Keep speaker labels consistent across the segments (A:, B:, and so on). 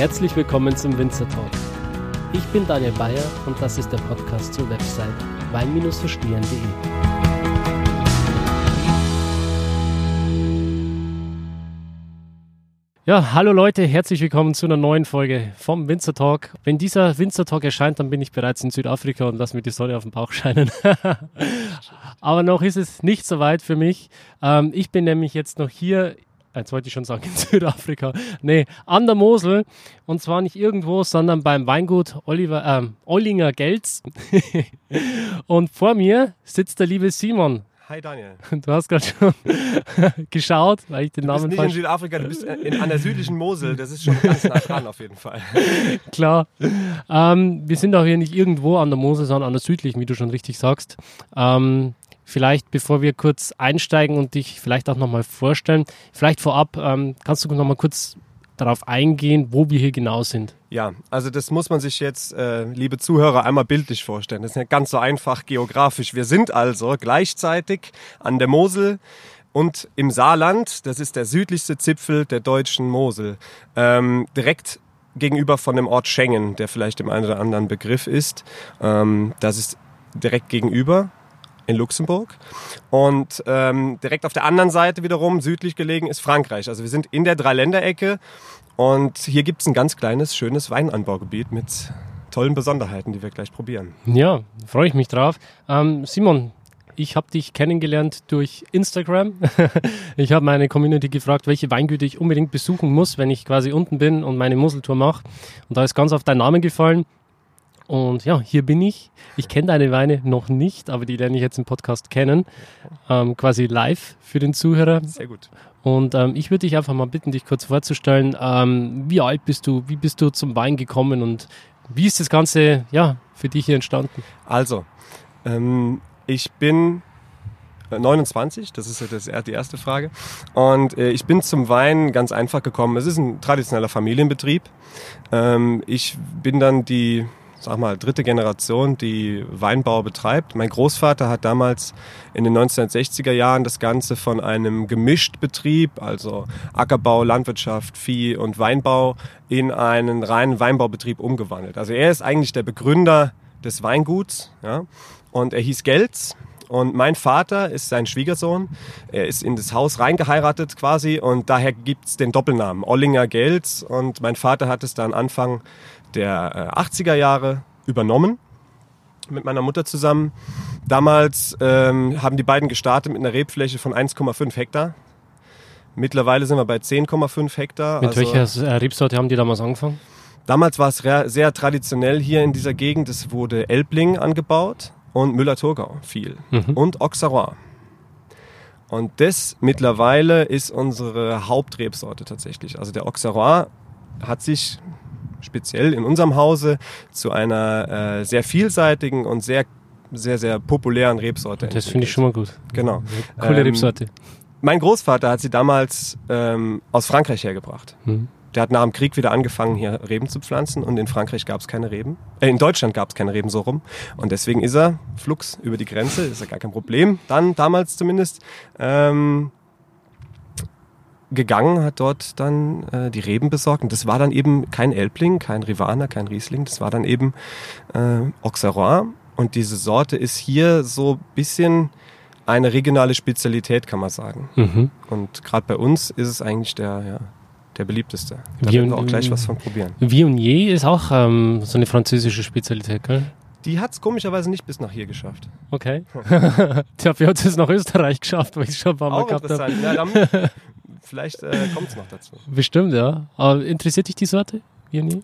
A: Herzlich willkommen zum Winzer Talk. Ich bin Daniel Bayer und das ist der Podcast zur Website wein-verstehen.de. Ja, hallo Leute, herzlich willkommen zu einer neuen Folge vom Winzer Talk. Wenn dieser Winzer Talk erscheint, dann bin ich bereits in Südafrika und lasse mir die Sonne auf den Bauch scheinen. Aber noch ist es nicht so weit für mich. Ähm, ich bin nämlich jetzt noch hier jetzt wollte ich schon sagen in Südafrika, nee, an der Mosel und zwar nicht irgendwo, sondern beim Weingut Oliver, ähm, Ollinger Gelz und vor mir sitzt der liebe Simon.
B: Hi Daniel.
A: Du hast gerade schon geschaut, weil ich den
B: du
A: Namen
B: bist nicht
A: falsch...
B: in Südafrika, du bist in, an der südlichen Mosel. Das ist schon ganz nah dran auf jeden Fall.
A: Klar. Ähm, wir sind auch hier nicht irgendwo an der Mosel, sondern an der südlichen, wie du schon richtig sagst. Ähm, vielleicht, bevor wir kurz einsteigen und dich vielleicht auch nochmal vorstellen, vielleicht vorab, ähm, kannst du nochmal kurz darauf eingehen, wo wir hier genau sind?
B: Ja, also das muss man sich jetzt, äh, liebe Zuhörer, einmal bildlich vorstellen. Das ist nicht ganz so einfach geografisch. Wir sind also gleichzeitig an der Mosel und im Saarland, das ist der südlichste Zipfel der deutschen Mosel, ähm, direkt gegenüber von dem Ort Schengen, der vielleicht dem einen oder anderen Begriff ist. Ähm, das ist direkt gegenüber in Luxemburg. Und ähm, direkt auf der anderen Seite wiederum, südlich gelegen, ist Frankreich. Also wir sind in der Dreiländerecke und hier gibt es ein ganz kleines, schönes Weinanbaugebiet mit tollen Besonderheiten, die wir gleich probieren.
A: Ja, freue ich mich drauf. Ähm, Simon, ich habe dich kennengelernt durch Instagram. ich habe meine Community gefragt, welche Weingüter ich unbedingt besuchen muss, wenn ich quasi unten bin und meine Museltour mache. Und da ist ganz auf dein Name gefallen. Und ja, hier bin ich. Ich kenne deine Weine noch nicht, aber die lerne ich jetzt im Podcast kennen. Ähm, quasi live für den Zuhörer.
B: Sehr gut.
A: Und ähm, ich würde dich einfach mal bitten, dich kurz vorzustellen. Ähm, wie alt bist du? Wie bist du zum Wein gekommen? Und wie ist das Ganze ja, für dich hier entstanden?
B: Also, ähm, ich bin 29, das ist das, die erste Frage. Und äh, ich bin zum Wein ganz einfach gekommen. Es ist ein traditioneller Familienbetrieb. Ähm, ich bin dann die sag mal, dritte Generation, die Weinbau betreibt. Mein Großvater hat damals in den 1960er Jahren das Ganze von einem Gemischtbetrieb, also Ackerbau, Landwirtschaft, Vieh und Weinbau, in einen reinen Weinbaubetrieb umgewandelt. Also er ist eigentlich der Begründer des Weinguts, ja, und er hieß Gelz. Und mein Vater ist sein Schwiegersohn. Er ist in das Haus reingeheiratet quasi und daher gibt's den Doppelnamen Ollinger Gelz. Und mein Vater hat es dann Anfang der 80er äh, Jahre übernommen mit meiner Mutter zusammen. Damals ähm, haben die beiden gestartet mit einer Rebfläche von 1,5 Hektar. Mittlerweile sind wir bei 10,5 Hektar.
A: Mit also, welcher äh, Rebsorte haben die damals angefangen?
B: Damals war es sehr traditionell hier in dieser Gegend. Es wurde Elbling angebaut und Müller-Thurgau viel mhm. und Auxerrois. Und das mittlerweile ist unsere Hauptrebsorte tatsächlich. Also der Auxerrois hat sich speziell in unserem Hause zu einer äh, sehr vielseitigen und sehr, sehr, sehr populären Rebsorte.
A: Das finde ich schon mal gut.
B: Genau.
A: Coole ähm, Rebsorte.
B: Mein Großvater hat sie damals ähm, aus Frankreich hergebracht. Mhm. Der hat nach dem Krieg wieder angefangen, hier Reben zu pflanzen und in Frankreich gab es keine Reben. Äh, in Deutschland gab es keine Reben so rum. Und deswegen ist er flugs über die Grenze, ist ja gar kein Problem, dann damals zumindest, ähm, gegangen, hat dort dann äh, die Reben besorgt. Und das war dann eben kein Elbling, kein Rivaner, kein Riesling, das war dann eben äh, Auxerrois. Und diese Sorte ist hier so ein bisschen eine regionale Spezialität, kann man sagen. Mhm. Und gerade bei uns ist es eigentlich der, ja, der beliebteste. Da werden wir auch gleich was von probieren.
A: Viognier ist auch ähm, so eine französische Spezialität, gell?
B: Die hat es komischerweise nicht bis nach hier geschafft.
A: Okay. Dafür hat es nach Österreich geschafft, weil ich schon ein paar Mal gehabt habe. Ja,
B: vielleicht äh, kommt es noch dazu.
A: Bestimmt, ja. Aber interessiert dich die Sorte?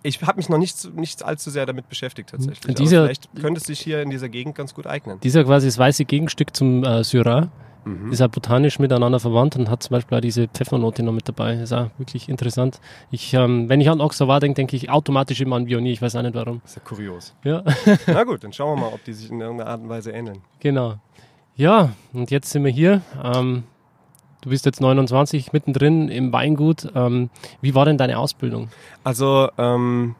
B: Ich habe mich noch nicht, nicht allzu sehr damit beschäftigt tatsächlich. Dieser, vielleicht könnte es sich hier in dieser Gegend ganz gut eignen.
A: Dieser quasi das weiße Gegenstück zum äh, Syrah. Mhm. Ist auch botanisch miteinander verwandt und hat zum Beispiel auch diese Pfeffernote noch mit dabei. Ist auch wirklich interessant. Ich, ähm, wenn ich an Oxavar denke, denke ich automatisch immer an Vionier. Ich weiß auch nicht warum.
B: Das ist ja kurios.
A: Ja.
B: Na gut, dann schauen wir mal, ob die sich in irgendeiner Art und Weise ähneln.
A: Genau. Ja, und jetzt sind wir hier. Ähm, Du bist jetzt 29, mittendrin im Weingut. Ähm, wie war denn deine Ausbildung?
B: Also ähm,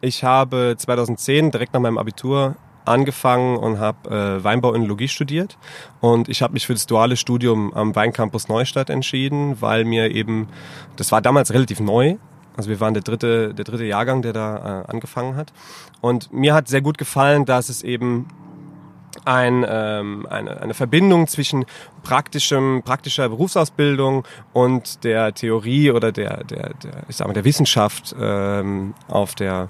B: ich habe 2010 direkt nach meinem Abitur angefangen und habe äh, Weinbauönologie studiert. Und ich habe mich für das duale Studium am Weincampus Neustadt entschieden, weil mir eben, das war damals relativ neu, Also wir waren der dritte, der dritte Jahrgang, der da äh, angefangen hat. Und mir hat sehr gut gefallen, dass es eben ein, ähm, eine, eine Verbindung zwischen praktischem, praktischer Berufsausbildung und der Theorie oder der, der, der ich sag mal, der Wissenschaft ähm, auf der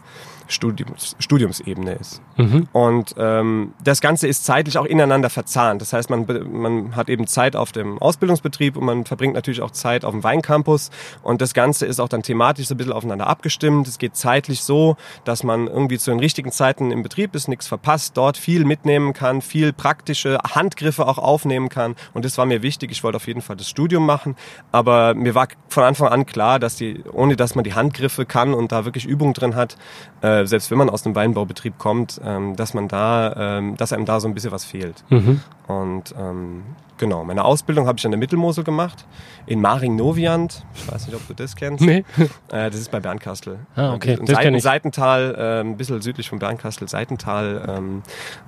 B: Studiums, Studiumsebene ist. Mhm. Und ähm, das Ganze ist zeitlich auch ineinander verzahnt. Das heißt, man, man hat eben Zeit auf dem Ausbildungsbetrieb und man verbringt natürlich auch Zeit auf dem Weincampus. Und das Ganze ist auch dann thematisch so ein bisschen aufeinander abgestimmt. Es geht zeitlich so, dass man irgendwie zu den richtigen Zeiten im Betrieb ist, nichts verpasst, dort viel mitnehmen kann, viel praktische Handgriffe auch aufnehmen kann. Und das war mir wichtig. Ich wollte auf jeden Fall das Studium machen. Aber mir war von Anfang an klar, dass die, ohne dass man die Handgriffe kann und da wirklich Übung drin hat, äh, äh, selbst wenn man aus einem Weinbaubetrieb kommt, ähm, dass man da, ähm, dass einem da so ein bisschen was fehlt. Mhm. Und ähm, genau, meine Ausbildung habe ich an der Mittelmosel gemacht, in Maring-Noviand. Ich weiß nicht, ob du das kennst. Nee. Äh, das ist bei Bernkastel.
A: Ah, okay.
B: Ein Seiten, Seitental, äh, ein bisschen südlich von Bernkastel, Seitental. Ähm,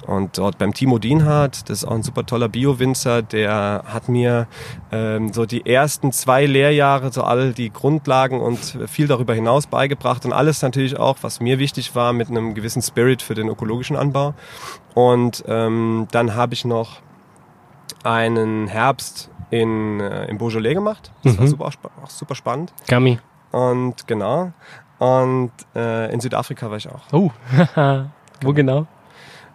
B: und dort beim Timo Dienhardt, das ist auch ein super toller Bio-Winzer, der hat mir ähm, so die ersten zwei Lehrjahre, so all die Grundlagen und viel darüber hinaus beigebracht und alles natürlich auch, was mir wichtig war, mit einem gewissen Spirit für den ökologischen Anbau. Und ähm, dann habe ich noch einen Herbst in, äh, in Beaujolais gemacht. Das mhm. war super, auch super spannend.
A: Gummy.
B: Und genau. Und äh, in Südafrika war ich auch.
A: Oh, wo genau?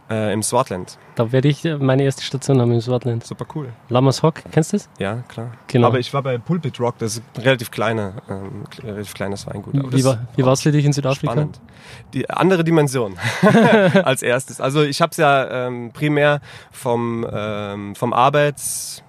B: Äh, Im Swartland.
A: Da werde ich meine erste Station haben im Swartland.
B: Super cool.
A: Lamas Hock, kennst du das?
B: Ja, klar. Genau. Aber ich war bei Pulpit Rock, das ist ein relativ, kleine, ähm, relativ kleines Weingut.
A: wie war, wie war es für dich in Südafrika?
B: Spannend. Die andere Dimension als erstes. Also ich habe es ja ähm, primär vom, ähm, vom Arbeits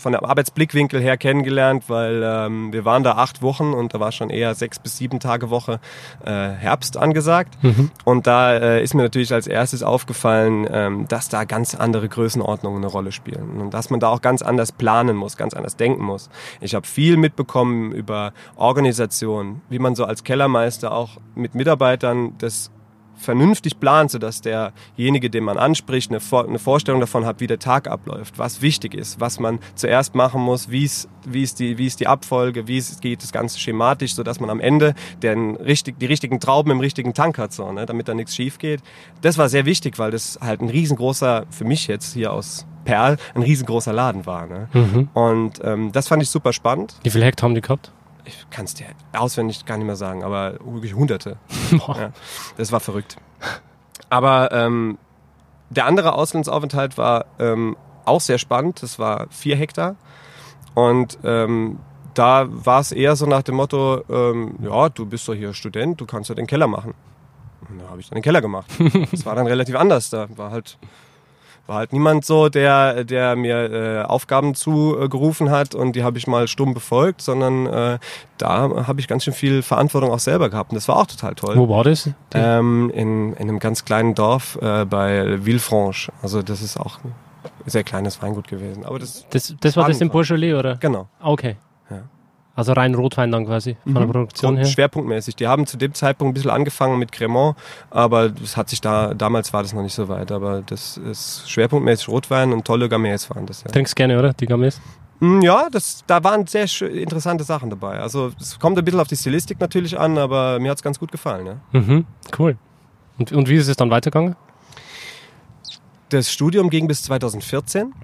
B: von der Arbeitsblickwinkel her kennengelernt, weil ähm, wir waren da acht Wochen und da war schon eher sechs bis sieben Tage Woche äh, Herbst angesagt. Mhm. Und da äh, ist mir natürlich als erstes aufgefallen, ähm, dass da ganz andere Größenordnungen eine Rolle spielen und dass man da auch ganz anders planen muss, ganz anders denken muss. Ich habe viel mitbekommen über Organisation, wie man so als Kellermeister auch mit Mitarbeitern das vernünftig plant, sodass derjenige, den man anspricht, eine, Vor eine Vorstellung davon hat, wie der Tag abläuft, was wichtig ist, was man zuerst machen muss, wie ist, wie ist, die, wie ist die Abfolge, wie es geht das Ganze schematisch, sodass man am Ende den, richtig, die richtigen Trauben im richtigen Tank hat, so, ne, damit da nichts schief geht. Das war sehr wichtig, weil das halt ein riesengroßer, für mich jetzt hier aus Perl, ein riesengroßer Laden war. Ne? Mhm. Und ähm, das fand ich super spannend.
A: Wie viel Hektar haben die gehabt?
B: Ich kann es dir auswendig gar nicht mehr sagen, aber wirklich hunderte. ja, das war verrückt. Aber ähm, der andere Auslandsaufenthalt war ähm, auch sehr spannend. Das war vier Hektar. Und ähm, da war es eher so nach dem Motto, ähm, ja, du bist doch hier Student, du kannst ja den Keller machen. Und da habe ich dann den Keller gemacht. das war dann relativ anders. Da war halt war halt niemand so, der, der mir äh, Aufgaben zugerufen hat und die habe ich mal stumm befolgt, sondern äh, da habe ich ganz schön viel Verantwortung auch selber gehabt und das war auch total toll.
A: Wo war das?
B: Ähm, in, in einem ganz kleinen Dorf äh, bei Villefranche. Also das ist auch ein sehr kleines Weingut gewesen. Aber das,
A: das, das war das in Beaujolais, oder?
B: Genau.
A: Okay. Also rein Rotwein dann quasi von der mhm. Produktion her?
B: Schwerpunktmäßig. Die haben zu dem Zeitpunkt ein bisschen angefangen mit Cremant, aber das hat sich da, damals war das noch nicht so weit, aber das ist schwerpunktmäßig Rotwein und tolle Gamets waren das.
A: Ja. Trinkst gerne, oder? Die Gamets?
B: Mm, ja, das, da waren sehr interessante Sachen dabei. Also es kommt ein bisschen auf die Stilistik natürlich an, aber mir hat es ganz gut gefallen. Ja.
A: Mhm, cool. Und, und wie ist es dann weitergegangen?
B: Das Studium ging bis 2014.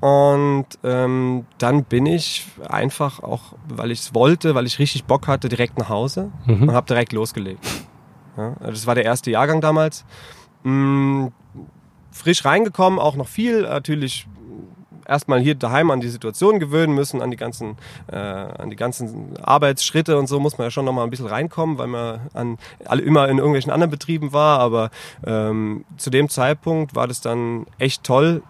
B: Und ähm, dann bin ich einfach auch, weil ich es wollte, weil ich richtig Bock hatte, direkt nach Hause mhm. und habe direkt losgelegt. Ja, das war der erste Jahrgang damals. Hm, frisch reingekommen, auch noch viel natürlich erstmal hier daheim an die Situation gewöhnen müssen, an die ganzen, äh, an die ganzen Arbeitsschritte und so muss man ja schon noch mal ein bisschen reinkommen, weil man an, alle, immer in irgendwelchen anderen Betrieben war. Aber ähm, zu dem Zeitpunkt war das dann echt toll,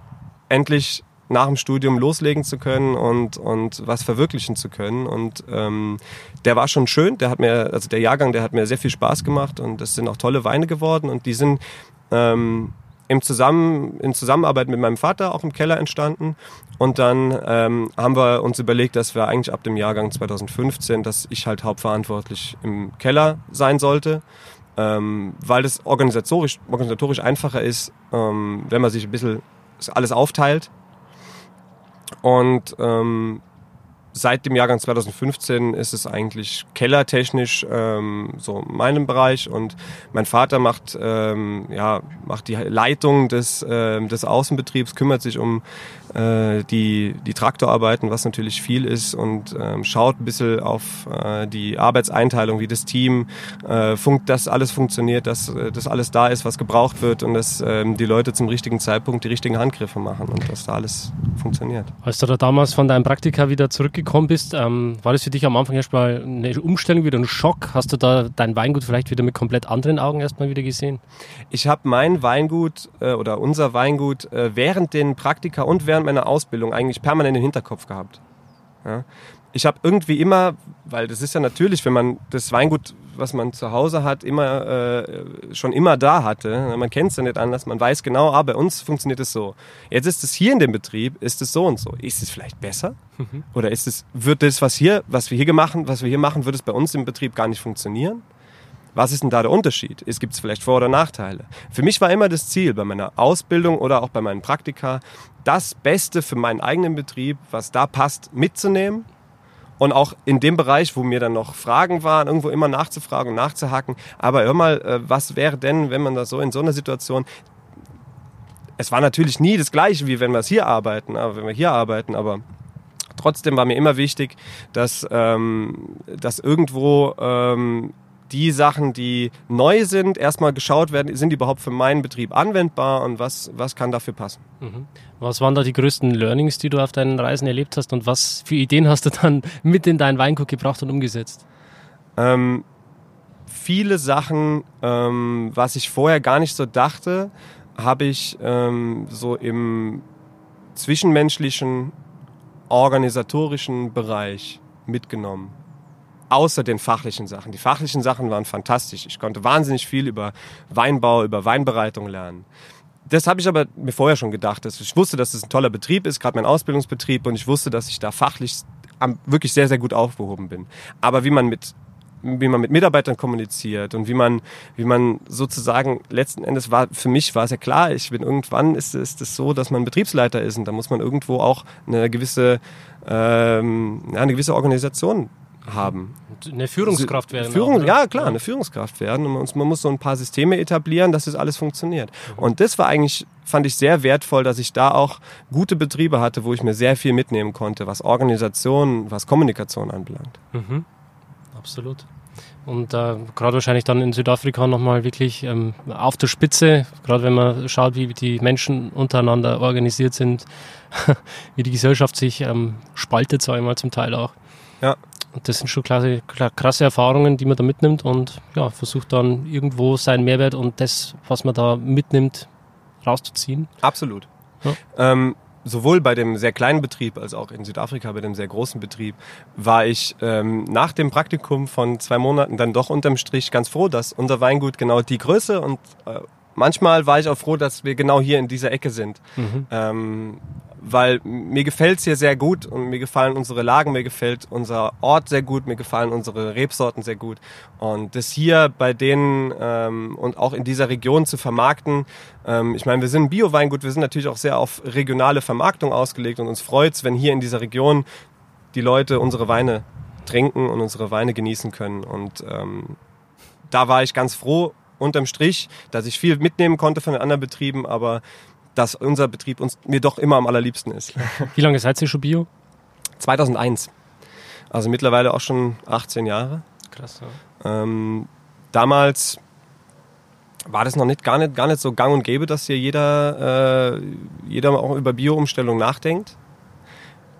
B: endlich nach dem Studium loslegen zu können und, und was verwirklichen zu können. Und ähm, der war schon schön, der hat mir, also der Jahrgang, der hat mir sehr viel Spaß gemacht und das sind auch tolle Weine geworden und die sind ähm, im Zusammen, in Zusammenarbeit mit meinem Vater auch im Keller entstanden. Und dann ähm, haben wir uns überlegt, dass wir eigentlich ab dem Jahrgang 2015, dass ich halt hauptverantwortlich im Keller sein sollte. Ähm, weil das organisatorisch, organisatorisch einfacher ist, ähm, wenn man sich ein bisschen alles aufteilt und ähm, seit dem Jahrgang 2015 ist es eigentlich kellertechnisch ähm, so meinem Bereich. Und mein Vater macht ähm, ja macht die Leitung des äh, des Außenbetriebs, kümmert sich um äh, die die Traktorarbeiten, was natürlich viel ist und ähm, schaut ein bisschen auf äh, die Arbeitseinteilung, wie das Team äh, funkt, dass alles funktioniert, dass äh, das alles da ist, was gebraucht wird und dass ähm, die Leute zum richtigen Zeitpunkt die richtigen Handgriffe machen und dass da alles funktioniert.
A: Als du da damals von deinem Praktika wieder zurückgekommen gekommen bist, ähm, war das für dich am Anfang erstmal eine Umstellung, wieder ein Schock? Hast du da dein Weingut vielleicht wieder mit komplett anderen Augen erstmal wieder gesehen?
B: Ich habe mein Weingut äh, oder unser Weingut äh, während den Praktika und während meiner Ausbildung eigentlich permanent im Hinterkopf gehabt. Ja? Ich habe irgendwie immer, weil das ist ja natürlich, wenn man das Weingut was man zu Hause hat, immer äh, schon immer da hatte. Man kennt es ja nicht anders. Man weiß genau, ah, bei uns funktioniert es so. Jetzt ist es hier in dem Betrieb, ist es so und so. Ist es vielleicht besser? Mhm. Oder ist es, wird das, was hier, was wir hier gemacht, was wir hier machen, wird es bei uns im Betrieb gar nicht funktionieren? Was ist denn da der Unterschied? Es gibt vielleicht Vor- oder Nachteile. Für mich war immer das Ziel bei meiner Ausbildung oder auch bei meinen Praktika, das Beste für meinen eigenen Betrieb, was da passt, mitzunehmen und auch in dem Bereich, wo mir dann noch Fragen waren, irgendwo immer nachzufragen und nachzuhaken. Aber hör mal, äh, was wäre denn, wenn man da so in so einer Situation es war natürlich nie das Gleiche, wie wenn wir es hier arbeiten, aber wenn wir hier arbeiten, aber trotzdem war mir immer wichtig, dass, ähm, dass irgendwo ähm, die Sachen, die neu sind, erstmal geschaut werden, sind die überhaupt für meinen Betrieb anwendbar und was, was kann dafür passen.
A: Mhm. Was waren da die größten Learnings, die du auf deinen Reisen erlebt hast und was für Ideen hast du dann mit in deinen Weingut gebracht und umgesetzt?
B: Ähm, viele Sachen, ähm, was ich vorher gar nicht so dachte, habe ich ähm, so im zwischenmenschlichen, organisatorischen Bereich mitgenommen außer den fachlichen Sachen. Die fachlichen Sachen waren fantastisch. Ich konnte wahnsinnig viel über Weinbau, über Weinbereitung lernen. Das habe ich aber mir vorher schon gedacht. Ich wusste, dass es das ein toller Betrieb ist, gerade mein Ausbildungsbetrieb, und ich wusste, dass ich da fachlich wirklich sehr, sehr gut aufgehoben bin. Aber wie man mit wie man mit Mitarbeitern kommuniziert und wie man, wie man sozusagen letzten Endes war, für mich war es ja klar, ich bin irgendwann ist, es so, dass man Betriebsleiter ist und da muss man irgendwo auch eine gewisse, ähm, ja, eine gewisse Organisation haben.
A: Eine Führungskraft werden.
B: Führung, auch, ja, klar, eine Führungskraft werden. Und man muss so ein paar Systeme etablieren, dass das alles funktioniert. Mhm. Und das war eigentlich, fand ich sehr wertvoll, dass ich da auch gute Betriebe hatte, wo ich mir sehr viel mitnehmen konnte, was Organisation, was Kommunikation anbelangt.
A: Mhm. Absolut. Und äh, gerade wahrscheinlich dann in Südafrika nochmal wirklich ähm, auf der Spitze, gerade wenn man schaut, wie die Menschen untereinander organisiert sind, wie die Gesellschaft sich ähm, spaltet, sage ich mal zum Teil auch.
B: Ja.
A: Und das sind schon klasse, krasse Erfahrungen, die man da mitnimmt und ja, versucht dann irgendwo seinen Mehrwert und das, was man da mitnimmt, rauszuziehen.
B: Absolut. Ja. Ähm, sowohl bei dem sehr kleinen Betrieb als auch in Südafrika bei dem sehr großen Betrieb war ich ähm, nach dem Praktikum von zwei Monaten dann doch unterm Strich ganz froh, dass unser Weingut genau die Größe und äh, manchmal war ich auch froh, dass wir genau hier in dieser Ecke sind. Mhm. Ähm, weil mir gefällt's hier sehr gut und mir gefallen unsere Lagen, mir gefällt unser Ort sehr gut, mir gefallen unsere Rebsorten sehr gut. Und das hier bei denen ähm, und auch in dieser Region zu vermarkten, ähm, ich meine, wir sind ein Bio-Weingut, wir sind natürlich auch sehr auf regionale Vermarktung ausgelegt und uns freut's, wenn hier in dieser Region die Leute unsere Weine trinken und unsere Weine genießen können. Und ähm, da war ich ganz froh unterm Strich, dass ich viel mitnehmen konnte von den anderen Betrieben, aber dass unser Betrieb uns mir doch immer am allerliebsten ist.
A: Wie lange seid ihr schon Bio?
B: 2001. Also mittlerweile auch schon 18 Jahre.
A: Krass. Ja.
B: Ähm, damals war das noch nicht gar, nicht gar nicht so gang und gäbe, dass hier jeder, äh, jeder auch über Bio-Umstellung nachdenkt.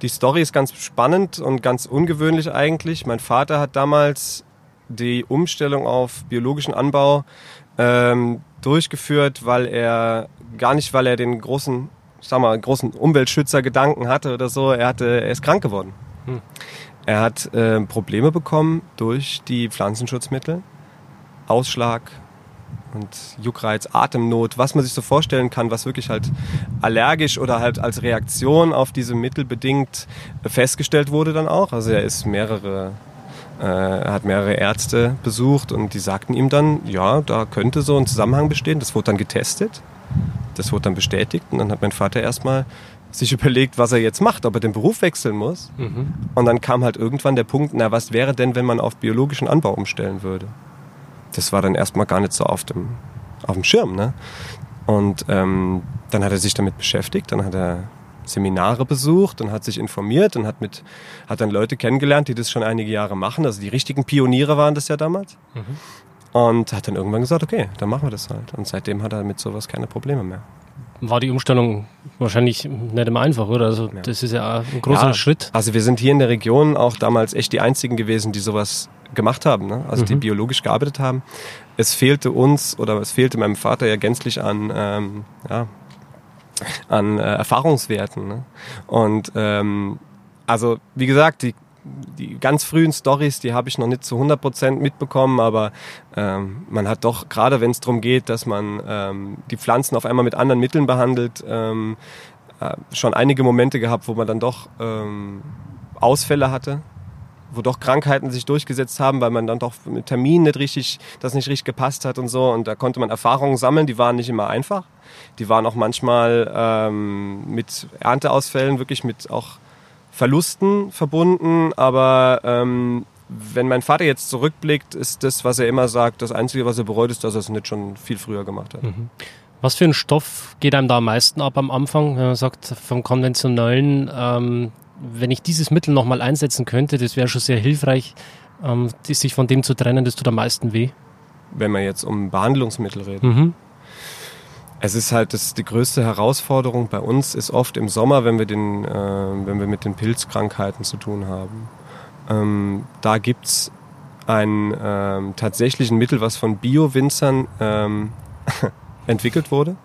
B: Die Story ist ganz spannend und ganz ungewöhnlich eigentlich. Mein Vater hat damals die Umstellung auf biologischen Anbau ähm, durchgeführt, weil er gar nicht, weil er den großen, ich sag mal, großen Umweltschützer-Gedanken hatte oder so. Er hatte, er ist krank geworden. Hm. Er hat äh, Probleme bekommen durch die Pflanzenschutzmittel, Ausschlag und Juckreiz, Atemnot, was man sich so vorstellen kann, was wirklich halt allergisch oder halt als Reaktion auf diese Mittel bedingt festgestellt wurde dann auch. Also er ist mehrere äh, er hat mehrere Ärzte besucht und die sagten ihm dann, ja, da könnte so ein Zusammenhang bestehen. Das wurde dann getestet, das wurde dann bestätigt und dann hat mein Vater erstmal sich überlegt, was er jetzt macht, ob er den Beruf wechseln muss. Mhm. Und dann kam halt irgendwann der Punkt, na, was wäre denn, wenn man auf biologischen Anbau umstellen würde? Das war dann erstmal gar nicht so auf dem, auf dem Schirm. Ne? Und ähm, dann hat er sich damit beschäftigt, dann hat er Seminare besucht und hat sich informiert und hat, mit, hat dann Leute kennengelernt, die das schon einige Jahre machen. Also die richtigen Pioniere waren das ja damals. Mhm. Und hat dann irgendwann gesagt, okay, dann machen wir das halt. Und seitdem hat er mit sowas keine Probleme mehr.
A: War die Umstellung wahrscheinlich nicht immer einfach, oder? Also ja. das ist ja ein großer ja, Schritt.
B: Also wir sind hier in der Region auch damals echt die einzigen gewesen, die sowas gemacht haben, ne? also mhm. die biologisch gearbeitet haben. Es fehlte uns oder es fehlte meinem Vater ja gänzlich an ähm, ja, an äh, Erfahrungswerten. Ne? Und ähm, also wie gesagt, die, die ganz frühen Stories, die habe ich noch nicht zu 100% mitbekommen, aber ähm, man hat doch, gerade wenn es darum geht, dass man ähm, die Pflanzen auf einmal mit anderen Mitteln behandelt, ähm, äh, schon einige Momente gehabt, wo man dann doch ähm, Ausfälle hatte wo doch Krankheiten sich durchgesetzt haben, weil man dann doch mit Terminen nicht richtig, das nicht richtig gepasst hat und so. Und da konnte man Erfahrungen sammeln, die waren nicht immer einfach. Die waren auch manchmal ähm, mit Ernteausfällen, wirklich mit auch Verlusten verbunden. Aber ähm, wenn mein Vater jetzt zurückblickt, ist das, was er immer sagt, das Einzige, was er bereut, ist, dass er es nicht schon viel früher gemacht hat. Mhm.
A: Was für ein Stoff geht einem da am meisten ab am Anfang? Wenn man sagt, vom konventionellen ähm, wenn ich dieses Mittel nochmal einsetzen könnte, das wäre schon sehr hilfreich, ähm, sich von dem zu trennen, das tut am meisten weh.
B: Wenn wir jetzt um Behandlungsmittel reden. Mhm. Es ist halt das, die größte Herausforderung bei uns ist oft im Sommer, wenn wir, den, äh, wenn wir mit den Pilzkrankheiten zu tun haben. Ähm, da gibt es ein ähm, tatsächlichen Mittel, was von Bio-Winzern ähm, entwickelt wurde.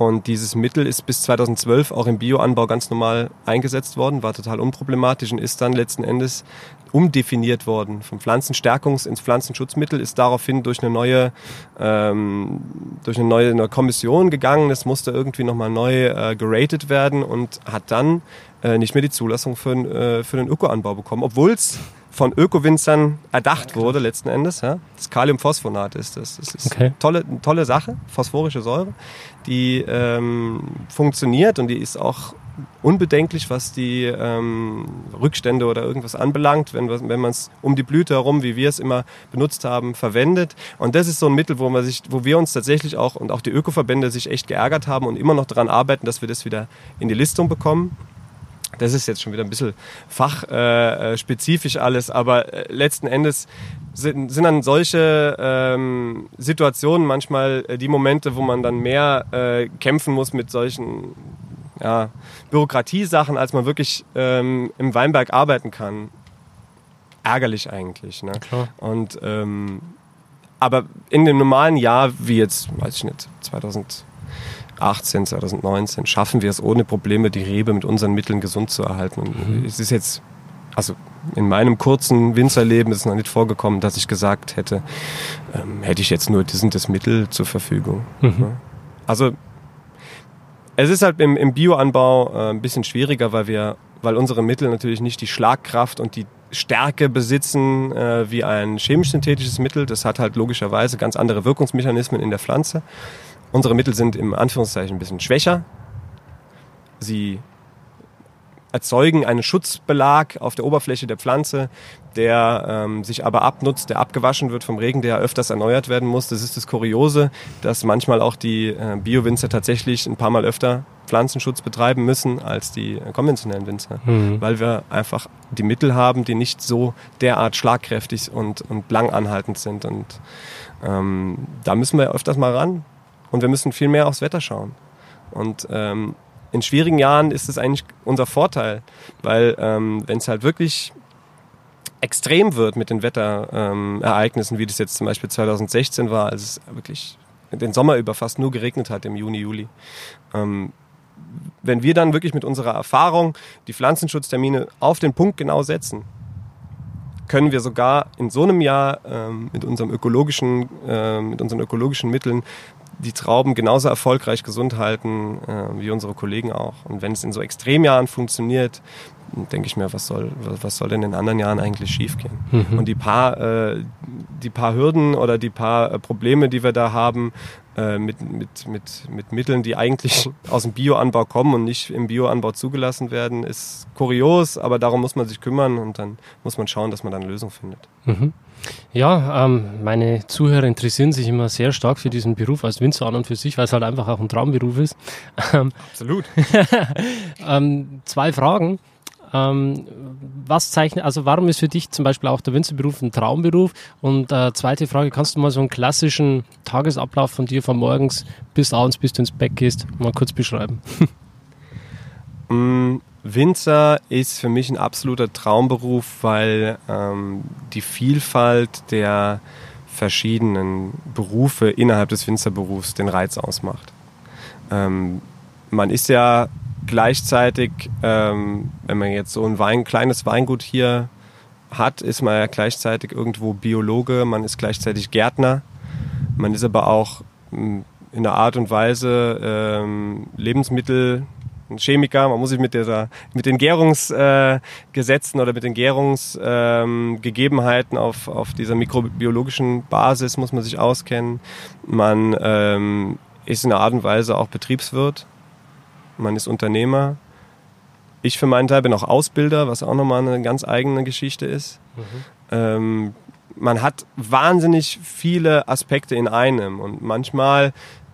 B: Und dieses Mittel ist bis 2012 auch im Bioanbau ganz normal eingesetzt worden, war total unproblematisch und ist dann letzten Endes umdefiniert worden. Vom Pflanzenstärkungs- ins Pflanzenschutzmittel ist daraufhin durch eine neue, ähm, durch eine neue, neue Kommission gegangen. Es musste irgendwie nochmal neu äh, geratet werden und hat dann äh, nicht mehr die Zulassung für, äh, für den Ökoanbau bekommen, obwohl es von Ökowinzern erdacht wurde letzten Endes. Ja? Das Kaliumphosphonat ist das. Das ist okay. eine tolle, eine tolle Sache, phosphorische Säure, die ähm, funktioniert und die ist auch unbedenklich, was die ähm, Rückstände oder irgendwas anbelangt, wenn, wenn man es um die Blüte herum, wie wir es immer benutzt haben, verwendet. Und das ist so ein Mittel, wo, man sich, wo wir uns tatsächlich auch und auch die Ökoverbände sich echt geärgert haben und immer noch daran arbeiten, dass wir das wieder in die Listung bekommen das ist jetzt schon wieder ein bisschen fachspezifisch äh, alles, aber äh, letzten Endes sind, sind dann solche ähm, Situationen manchmal äh, die Momente, wo man dann mehr äh, kämpfen muss mit solchen ja, Bürokratiesachen, als man wirklich ähm, im Weinberg arbeiten kann. Ärgerlich eigentlich. Ne? Klar. Und ähm, aber in dem normalen Jahr, wie jetzt, weiß ich nicht, 2000 2018, 2019 schaffen wir es ohne Probleme, die Rebe mit unseren Mitteln gesund zu erhalten. Und mhm. es ist jetzt, also in meinem kurzen Winzerleben ist es noch nicht vorgekommen, dass ich gesagt hätte, ähm, hätte ich jetzt nur das das Mittel zur Verfügung. Mhm. Also es ist halt im, im Bioanbau äh, ein bisschen schwieriger, weil wir, weil unsere Mittel natürlich nicht die Schlagkraft und die Stärke besitzen äh, wie ein chemisch-synthetisches Mittel. Das hat halt logischerweise ganz andere Wirkungsmechanismen in der Pflanze. Unsere Mittel sind im Anführungszeichen ein bisschen schwächer. Sie erzeugen einen Schutzbelag auf der Oberfläche der Pflanze, der ähm, sich aber abnutzt, der abgewaschen wird vom Regen, der öfters erneuert werden muss. Das ist das Kuriose, dass manchmal auch die äh, Bio-Winzer tatsächlich ein paar Mal öfter Pflanzenschutz betreiben müssen als die äh, konventionellen Winzer, mhm. weil wir einfach die Mittel haben, die nicht so derart schlagkräftig und, und lang anhaltend sind. Und ähm, da müssen wir öfters mal ran. Und wir müssen viel mehr aufs Wetter schauen. Und ähm, in schwierigen Jahren ist es eigentlich unser Vorteil, weil ähm, wenn es halt wirklich extrem wird mit den Wetterereignissen, wie das jetzt zum Beispiel 2016 war, als es wirklich den Sommer über fast nur geregnet hat im Juni, Juli. Ähm, wenn wir dann wirklich mit unserer Erfahrung die Pflanzenschutztermine auf den Punkt genau setzen, können wir sogar in so einem Jahr ähm, mit unserem ökologischen, äh, mit unseren ökologischen Mitteln die Trauben genauso erfolgreich gesund halten äh, wie unsere Kollegen auch. Und wenn es in so Extremjahren funktioniert, denke ich mir, was soll, was soll denn in anderen Jahren eigentlich schiefgehen? Mhm. Und die paar, äh, die paar Hürden oder die paar äh, Probleme, die wir da haben, äh, mit, mit, mit, mit Mitteln, die eigentlich aus dem Bioanbau kommen und nicht im Bioanbau zugelassen werden, ist kurios, aber darum muss man sich kümmern und dann muss man schauen, dass man da eine Lösung findet.
A: Mhm. Ja, ähm, meine Zuhörer interessieren sich immer sehr stark für diesen Beruf als Winzer an und für sich, weil es halt einfach auch ein Traumberuf ist.
B: Absolut.
A: ähm, zwei Fragen. Ähm, was zeichnet, also warum ist für dich zum Beispiel auch der Winzerberuf ein Traumberuf? Und äh, zweite Frage, kannst du mal so einen klassischen Tagesablauf von dir von morgens bis abends, bis du ins Bett gehst, mal kurz beschreiben?
B: mm, Winzer ist für mich ein absoluter Traumberuf, weil ähm, die Vielfalt der verschiedenen Berufe innerhalb des Winzerberufs den Reiz ausmacht. Ähm, man ist ja gleichzeitig, ähm, wenn man jetzt so ein Wein, kleines Weingut hier hat, ist man ja gleichzeitig irgendwo Biologe, man ist gleichzeitig Gärtner, man ist aber auch hm, in der Art und Weise ähm, Lebensmittel, Chemiker, man muss sich mit, dieser, mit den Gärungsgesetzen äh, oder mit den Gärungsgegebenheiten ähm, auf, auf dieser mikrobiologischen Basis muss man sich auskennen. Man ähm, ist in einer Art und Weise auch Betriebswirt man ist Unternehmer. Ich für meinen Teil bin auch Ausbilder, was auch nochmal eine ganz eigene Geschichte ist. Mhm. Ähm, man hat wahnsinnig viele Aspekte in einem und manchmal,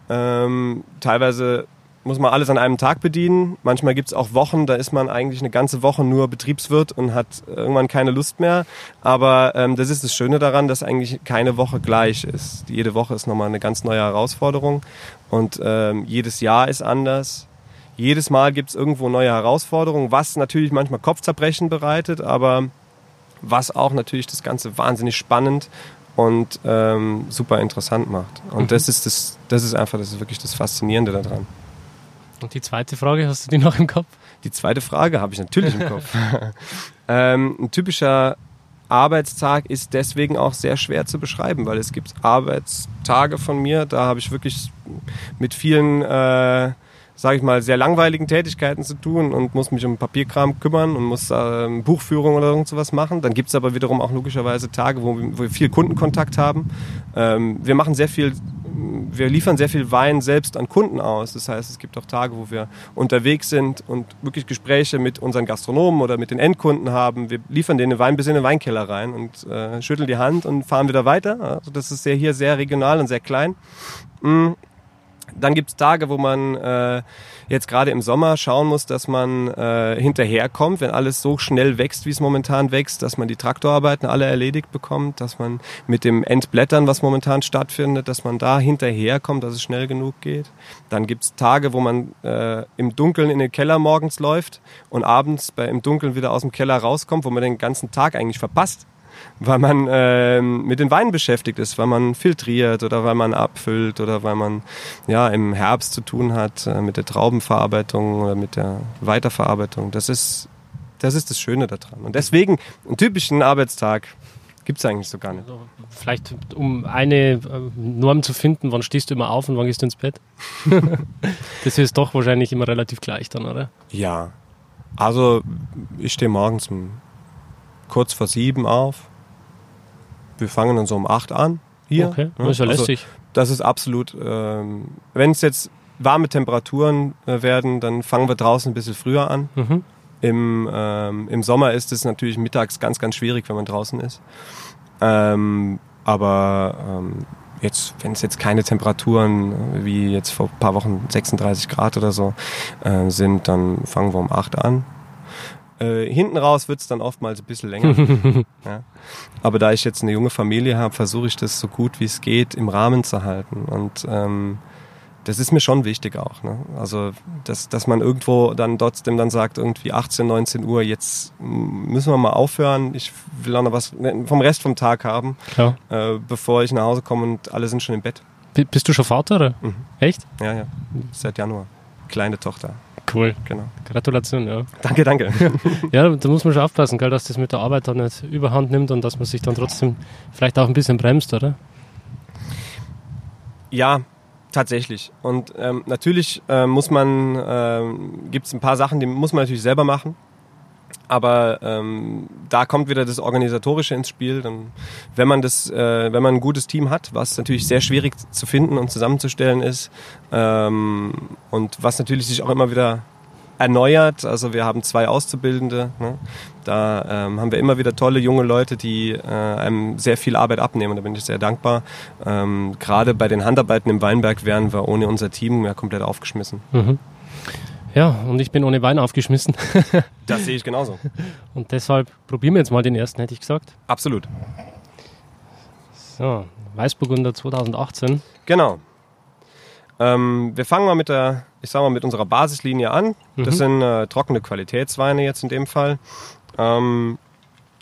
B: ähm, teilweise muss man alles an einem Tag bedienen. Manchmal gibt es auch Wochen, da ist man eigentlich eine ganze Woche nur Betriebswirt und hat irgendwann keine Lust mehr. Aber ähm, das ist das Schöne daran, dass eigentlich keine Woche gleich ist. Jede Woche ist nochmal eine ganz neue Herausforderung und ähm, jedes Jahr ist anders jedes Mal gibt es irgendwo neue Herausforderungen, was natürlich manchmal Kopfzerbrechen bereitet, aber was auch natürlich das Ganze wahnsinnig spannend und ähm, super interessant macht. Und mhm. das ist das, das ist einfach, das ist wirklich das Faszinierende daran.
A: Und die zweite Frage, hast du die noch im Kopf?
B: Die zweite Frage habe ich natürlich im Kopf. ähm, ein typischer Arbeitstag ist deswegen auch sehr schwer zu beschreiben, weil es gibt Arbeitstage von mir, da habe ich wirklich mit vielen äh, sage ich mal, sehr langweiligen Tätigkeiten zu tun und muss mich um Papierkram kümmern und muss äh, Buchführung oder irgend sowas machen. Dann gibt es aber wiederum auch logischerweise Tage, wo, wo wir viel Kundenkontakt haben. Ähm, wir machen sehr viel, wir liefern sehr viel Wein selbst an Kunden aus. Das heißt, es gibt auch Tage, wo wir unterwegs sind und wirklich Gespräche mit unseren Gastronomen oder mit den Endkunden haben. Wir liefern denen Wein bis in den Weinkeller rein und äh, schütteln die Hand und fahren wieder weiter. Also das ist sehr, hier sehr regional und sehr klein. Dann gibt es Tage, wo man äh, jetzt gerade im Sommer schauen muss, dass man äh, hinterherkommt, wenn alles so schnell wächst, wie es momentan wächst, dass man die Traktorarbeiten alle erledigt bekommt, dass man mit dem Entblättern, was momentan stattfindet, dass man da hinterherkommt, dass es schnell genug geht. Dann gibt es Tage, wo man äh, im Dunkeln in den Keller morgens läuft und abends bei, im Dunkeln wieder aus dem Keller rauskommt, wo man den ganzen Tag eigentlich verpasst weil man äh, mit den Weinen beschäftigt ist, weil man filtriert oder weil man abfüllt oder weil man ja im Herbst zu tun hat äh, mit der Traubenverarbeitung oder mit der Weiterverarbeitung. Das ist das ist das Schöne daran. Und deswegen einen typischen Arbeitstag gibt es eigentlich so gar nicht. Also
A: vielleicht um eine äh, Norm zu finden, wann stehst du immer auf und wann gehst du ins Bett? das ist doch wahrscheinlich immer relativ gleich dann, oder?
B: Ja. Also ich stehe morgens um kurz vor sieben auf. Wir fangen dann so um acht an hier.
A: Okay, das ist ja also, lästig.
B: Das ist absolut, ähm, wenn es jetzt warme Temperaturen äh, werden, dann fangen wir draußen ein bisschen früher an. Mhm. Im, ähm, Im Sommer ist es natürlich mittags ganz, ganz schwierig, wenn man draußen ist. Ähm, aber ähm, jetzt, wenn es jetzt keine Temperaturen äh, wie jetzt vor ein paar Wochen 36 Grad oder so äh, sind, dann fangen wir um 8 an. Äh, hinten raus wird es dann oftmals ein bisschen länger. ja. Aber da ich jetzt eine junge Familie habe, versuche ich das so gut wie es geht im Rahmen zu halten. Und ähm, das ist mir schon wichtig auch. Ne? Also, dass, dass man irgendwo dann trotzdem dann sagt, irgendwie 18, 19 Uhr, jetzt müssen wir mal aufhören. Ich will auch noch was vom Rest vom Tag haben, äh, bevor ich nach Hause komme und alle sind schon im Bett.
A: Bist du schon Vater? Oder? Mhm. Echt?
B: Ja, ja. Seit Januar. Kleine Tochter.
A: Cool. Genau. Gratulation, ja.
B: Danke, danke.
A: ja, da muss man schon aufpassen, gell, dass das mit der Arbeit dann nicht überhand nimmt und dass man sich dann trotzdem vielleicht auch ein bisschen bremst, oder?
B: Ja, tatsächlich. Und ähm, natürlich äh, muss man, äh, gibt es ein paar Sachen, die muss man natürlich selber machen. Aber ähm, da kommt wieder das Organisatorische ins Spiel. Dann, wenn man das, äh, wenn man ein gutes Team hat, was natürlich sehr schwierig zu finden und zusammenzustellen ist, ähm, und was natürlich sich auch immer wieder erneuert. Also wir haben zwei Auszubildende. Ne? Da ähm, haben wir immer wieder tolle junge Leute, die äh, einem sehr viel Arbeit abnehmen. Da bin ich sehr dankbar. Ähm, Gerade bei den Handarbeiten im Weinberg wären wir ohne unser Team ja komplett aufgeschmissen.
A: Mhm. Ja, und ich bin ohne Wein aufgeschmissen.
B: das sehe ich genauso.
A: Und deshalb probieren wir jetzt mal den ersten, hätte ich gesagt.
B: Absolut.
A: So, Weißburgunder 2018.
B: Genau. Ähm, wir fangen mal mit der, ich sag mal, mit unserer Basislinie an. Das mhm. sind äh, trockene Qualitätsweine jetzt in dem Fall. Ähm,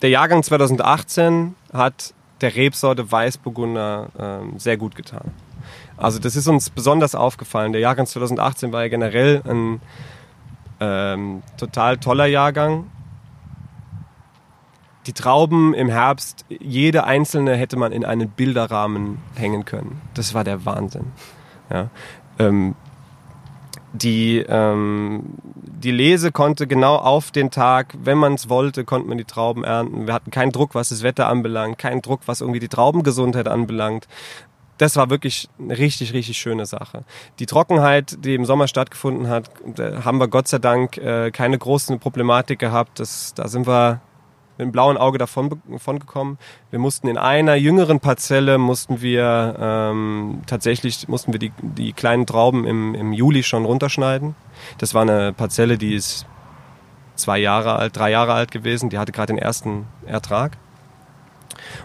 B: der Jahrgang 2018 hat der Rebsorte Weißburgunder ähm, sehr gut getan. Also das ist uns besonders aufgefallen. Der Jahrgang 2018 war ja generell ein ähm, total toller Jahrgang. Die Trauben im Herbst, jede einzelne hätte man in einen Bilderrahmen hängen können. Das war der Wahnsinn. Ja. Ähm, die, ähm, die Lese konnte genau auf den Tag, wenn man es wollte, konnte man die Trauben ernten. Wir hatten keinen Druck, was das Wetter anbelangt, keinen Druck, was irgendwie die Traubengesundheit anbelangt. Das war wirklich eine richtig, richtig schöne Sache. Die Trockenheit, die im Sommer stattgefunden hat, haben wir Gott sei Dank äh, keine großen Problematik gehabt. Das, da sind wir mit dem blauen Auge davon, davon gekommen. Wir mussten in einer jüngeren Parzelle mussten wir ähm, tatsächlich mussten wir die, die kleinen Trauben im, im Juli schon runterschneiden. Das war eine Parzelle, die ist zwei Jahre alt, drei Jahre alt gewesen. Die hatte gerade den ersten Ertrag.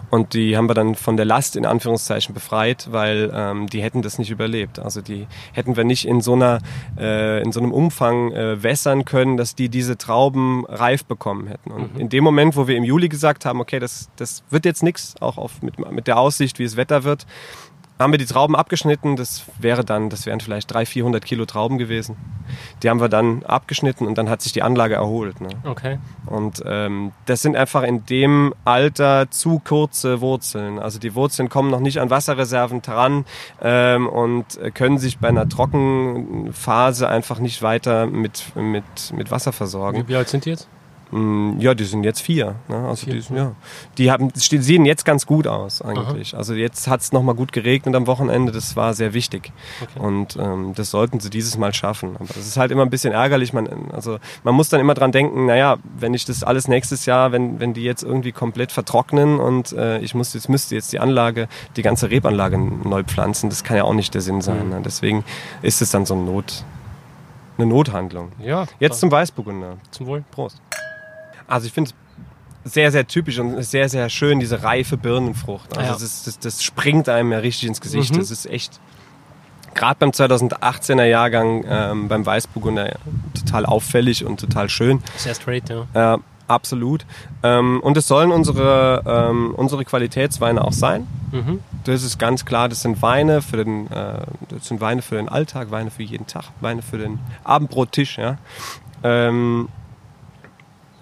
B: Und die haben wir dann von der Last in Anführungszeichen befreit, weil ähm, die hätten das nicht überlebt. Also die hätten wir nicht in so einer äh, in so einem Umfang äh, wässern können, dass die diese Trauben reif bekommen hätten. Und mhm. in dem Moment, wo wir im Juli gesagt haben, okay, das das wird jetzt nichts, auch auf, mit, mit der Aussicht, wie es Wetter wird, haben wir die Trauben abgeschnitten. Das wäre dann, das wären vielleicht 300, 400 Kilo Trauben gewesen. Die haben wir dann abgeschnitten und dann hat sich die Anlage erholt. Ne?
A: Okay.
B: Und ähm, das sind einfach in dem Alter zu kurze Wurzeln. Also die Wurzeln kommen noch nicht an Wasserreserven dran ähm, und können sich bei einer Trockenphase einfach nicht weiter mit, mit, mit Wasser versorgen.
A: Wie, wie alt sind die jetzt?
B: Mm, ja, die sind jetzt vier. Ne? Also vier. Die, ja. die, haben, die sehen jetzt ganz gut aus eigentlich. Aha. Also jetzt hat es nochmal gut geregnet am Wochenende, das war sehr wichtig. Okay. Und ähm, das sollten sie dieses Mal schaffen. Aber das ist halt immer ein bisschen ärgerlich. Man, also, man muss dann immer dran denken, naja, wenn ich das alles nächstes Jahr, wenn, wenn die jetzt irgendwie komplett vertrocknen und äh, ich muss jetzt müsste jetzt die Anlage, die ganze Rebanlage neu pflanzen, das kann ja auch nicht der Sinn sein. Mhm. Ne? Deswegen ist es dann so ein Not, eine Nothandlung.
A: Ja.
B: Jetzt zum Weißburgunder.
A: Zum Wohl.
B: Prost. Also ich finde es sehr, sehr typisch und sehr, sehr schön, diese reife Birnenfrucht. Also ja. das, das, das, springt einem ja richtig ins Gesicht. Mhm. Das ist echt, gerade beim 2018er Jahrgang, ähm, beim Weißburgunder, total auffällig und total schön.
A: Sehr straight, ja.
B: Äh, absolut. Ähm, und es sollen unsere, ähm, unsere Qualitätsweine auch sein. Mhm. Das ist ganz klar, das sind Weine für den, äh, das sind Weine für den Alltag, Weine für jeden Tag, Weine für den Abendbrottisch, ja. Ähm,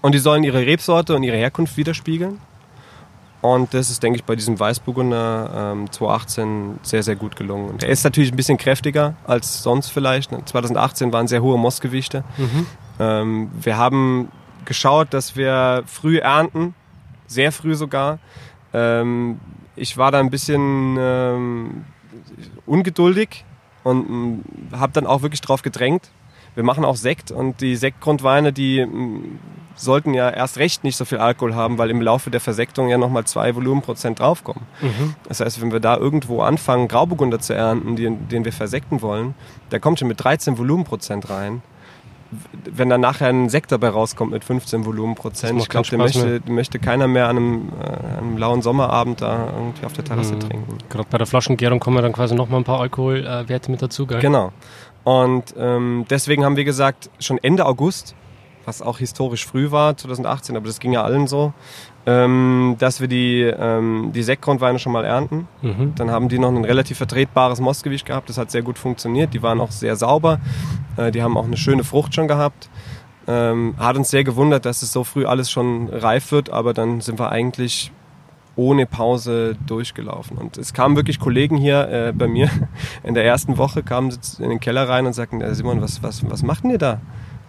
B: und die sollen ihre Rebsorte und ihre Herkunft widerspiegeln. Und das ist, denke ich, bei diesem Weißburgunder ähm, 2018 sehr, sehr gut gelungen. Und er ist natürlich ein bisschen kräftiger als sonst vielleicht. 2018 waren sehr hohe Mossgewichte. Mhm. Ähm, wir haben geschaut, dass wir früh ernten, sehr früh sogar. Ähm, ich war da ein bisschen ähm, ungeduldig und mm, habe dann auch wirklich drauf gedrängt. Wir machen auch Sekt und die Sektgrundweine, die sollten ja erst recht nicht so viel Alkohol haben, weil im Laufe der Versektung ja nochmal zwei Volumenprozent draufkommen. Mhm. Das heißt, wenn wir da irgendwo anfangen, Grauburgunder zu ernten, den, den wir versekten wollen, der kommt schon mit 13 Volumenprozent rein. Wenn dann nachher ein Sekt dabei rauskommt mit 15 Volumenprozent, ich glaube, den möchte, möchte keiner mehr an einem, äh, einem lauen Sommerabend da irgendwie auf der Terrasse mhm. trinken.
A: Gerade bei der Flaschengärung kommen dann quasi nochmal ein paar Alkoholwerte mit dazu, gell?
B: Genau. Und ähm, deswegen haben wir gesagt, schon Ende August was auch historisch früh war, 2018, aber das ging ja allen so, ähm, dass wir die, ähm, die Sektgrundweine schon mal ernten. Mhm. Dann haben die noch ein relativ vertretbares Mossgewicht gehabt. Das hat sehr gut funktioniert. Die waren auch sehr sauber. Äh, die haben auch eine schöne Frucht schon gehabt. Ähm, hat uns sehr gewundert, dass es so früh alles schon reif wird, aber dann sind wir eigentlich ohne Pause durchgelaufen. Und es kamen wirklich Kollegen hier äh, bei mir in der ersten Woche, kamen in den Keller rein und sagten, Simon, was, was, was macht denn ihr da?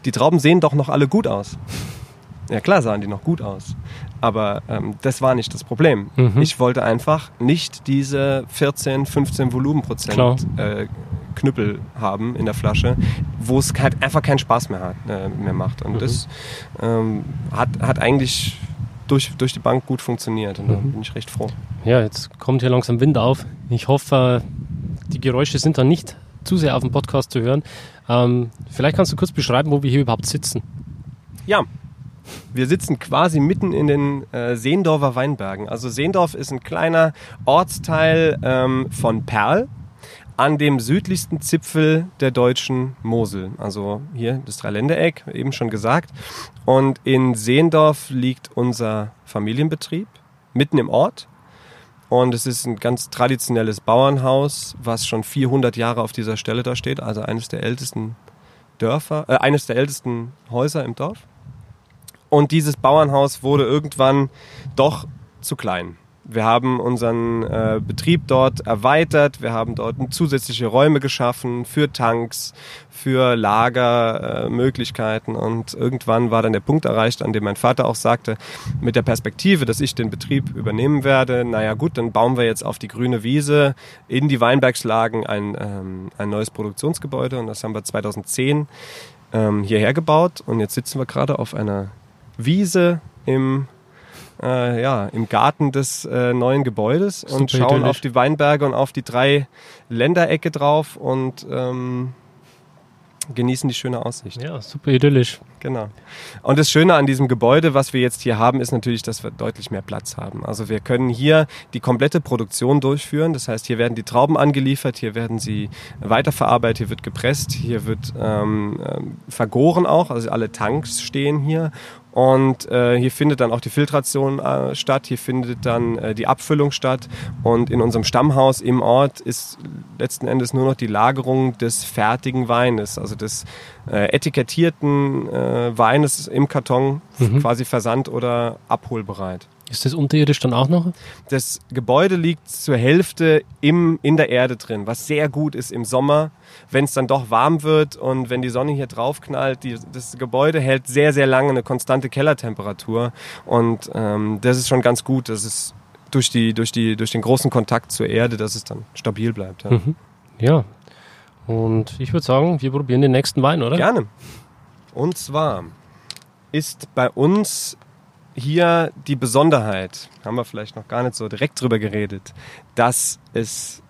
B: Die Trauben sehen doch noch alle gut aus. Ja klar sahen die noch gut aus. Aber ähm, das war nicht das Problem.
A: Mhm.
B: Ich wollte einfach nicht diese 14, 15 Volumenprozent äh, Knüppel haben in der Flasche, wo es halt einfach keinen Spaß mehr, hat, äh, mehr macht. Und
A: Mhm.
B: das ähm, hat, hat eigentlich durch, durch die Bank gut funktioniert. Und da
A: Mhm.
B: bin ich recht froh.
A: Ja, jetzt kommt hier langsam Wind auf. Ich hoffe, die Geräusche sind dann nicht zu sehr auf dem Podcast zu hören. Ähm, vielleicht kannst du kurz beschreiben, wo wir hier überhaupt sitzen.
B: Ja, wir sitzen quasi mitten in den äh, Seendorfer Weinbergen. Also Seendorf ist ein kleiner Ortsteil ähm, von Perl an dem südlichsten Zipfel der deutschen Mosel. Also hier das Dreiländereck, eben schon gesagt. Und in Seendorf liegt unser Familienbetrieb mitten im Ort. Und es ist ein ganz traditionelles Bauernhaus, was schon 400 Jahre auf dieser Stelle da steht. Also eines der ältesten Dörfer, äh, eines der ältesten Häuser im Dorf. Und dieses Bauernhaus wurde irgendwann doch zu klein. Wir haben unseren äh, Betrieb dort erweitert, wir haben dort zusätzliche Räume geschaffen für Tanks, für Lagermöglichkeiten. Äh, und irgendwann war dann der Punkt erreicht, an dem mein Vater auch sagte, mit der Perspektive, dass ich den Betrieb übernehmen werde, naja gut, dann bauen wir jetzt auf die grüne Wiese in die Weinbergslagen ein, ähm, ein neues Produktionsgebäude. Und das haben wir 2010 ähm, hierher gebaut. Und jetzt sitzen wir gerade auf einer Wiese im, äh, ja, im Garten des äh, neuen Gebäudes und
A: Super
B: schauen
A: idyllisch.
B: auf die Weinberge und auf die drei Länderecke drauf und ähm, genießen die schöne Aussicht.
A: Ja, super idyllisch.
B: Genau. Und das Schöne an diesem Gebäude, was wir jetzt hier haben, ist natürlich, dass wir deutlich mehr Platz haben. Also wir können hier die komplette Produktion durchführen. Das heißt, hier werden die Trauben angeliefert, hier werden sie weiterverarbeitet, hier wird gepresst, hier wird ähm, ähm, vergoren auch. Also alle Tanks stehen hier. Und äh, hier findet dann auch die Filtration äh, statt, hier findet dann äh, die Abfüllung statt. Und in unserem Stammhaus im Ort ist letzten Endes nur noch die Lagerung des fertigen Weines, also des äh, etikettierten äh, Weines im Karton,
A: Mhm.
B: quasi versand- oder abholbereit.
A: Ist das unterirdisch dann auch noch?
B: Das Gebäude liegt zur Hälfte im, in der Erde drin, was sehr gut ist im Sommer, wenn es dann doch warm wird und wenn die Sonne hier drauf knallt. Die, das Gebäude hält sehr, sehr lange eine konstante Kellertemperatur und ähm, das ist schon ganz gut, dass es durch, die, durch, die, durch den großen Kontakt zur Erde, dass es dann stabil bleibt. Ja.
A: Mhm. Ja. Und ich würde sagen, wir probieren den nächsten Wein, oder?
B: Gerne. Und zwar ist bei uns hier die Besonderheit, haben wir vielleicht noch gar nicht so direkt drüber geredet, dass es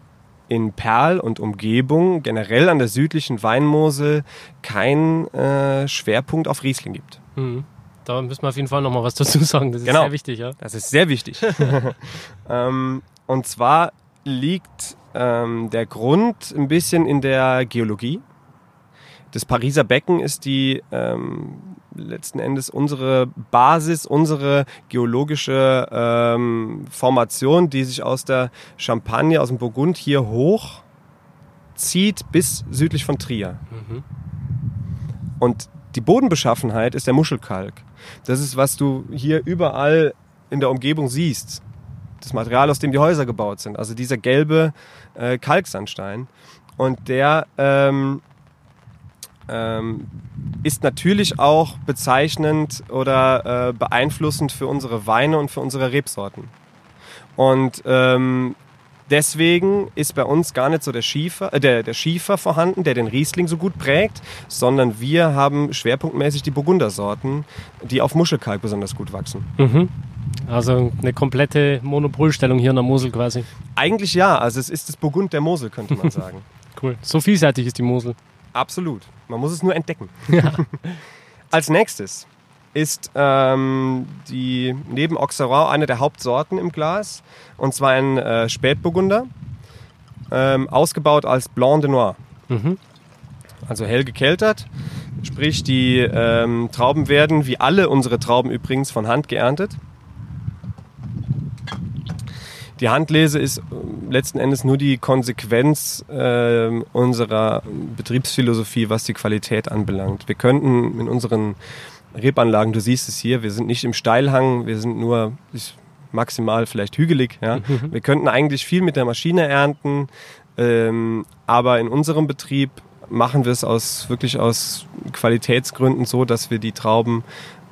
B: in Perl und Umgebung, generell an der südlichen Weinmosel, keinen äh, Schwerpunkt auf Riesling gibt.
A: Mhm. Da müssen wir auf jeden Fall noch mal was dazu sagen. Das ist
B: Genau.
A: sehr wichtig, ja.
B: Das ist sehr wichtig. ähm, und zwar liegt ähm, der Grund ein bisschen in der Geologie. Das Pariser Becken ist die ähm, letzten Endes unsere Basis, unsere geologische ähm, Formation, die sich aus der Champagne, aus dem Burgund hier hoch zieht bis südlich von Trier.
A: Mhm.
B: Und die Bodenbeschaffenheit ist der Muschelkalk. Das ist, was du hier überall in der Umgebung siehst. Das Material, aus dem die Häuser gebaut sind. Also dieser gelbe äh, Kalksandstein. Und der ähm, ähm, ist natürlich auch bezeichnend oder äh, beeinflussend für unsere Weine und für unsere Rebsorten. Und ähm, deswegen ist bei uns gar nicht so der Schiefer, äh, der, der Schiefer vorhanden, der den Riesling so gut prägt, sondern wir haben schwerpunktmäßig die Burgundersorten, die auf Muschelkalk besonders gut wachsen.
A: Mhm. Also eine komplette Monopolstellung hier in der Mosel quasi.
B: Eigentlich ja, also es ist das Burgund der Mosel, könnte man sagen.
A: Cool. So vielseitig ist die Mosel.
B: Absolut. Man muss es nur entdecken. Als nächstes ist ähm, die neben Auxerrois eine der Hauptsorten im Glas. Und zwar ein äh, Spätburgunder, ähm, ausgebaut als Blanc de Noir.
A: Mhm.
B: Also hell gekeltert. Sprich, die ähm, Trauben werden, wie alle unsere Trauben übrigens, von Hand geerntet. Die Handlese ist ähm, letzten Endes nur die Konsequenz ähm, unserer Betriebsphilosophie, was die Qualität anbelangt. Wir könnten in unseren Rebanlagen, du siehst es hier, wir sind nicht im Steilhang, wir sind nur maximal vielleicht hügelig. Ja? Wir könnten eigentlich viel mit der Maschine ernten, ähm, aber in unserem Betrieb machen wir es aus wirklich aus Qualitätsgründen so, dass wir die Trauben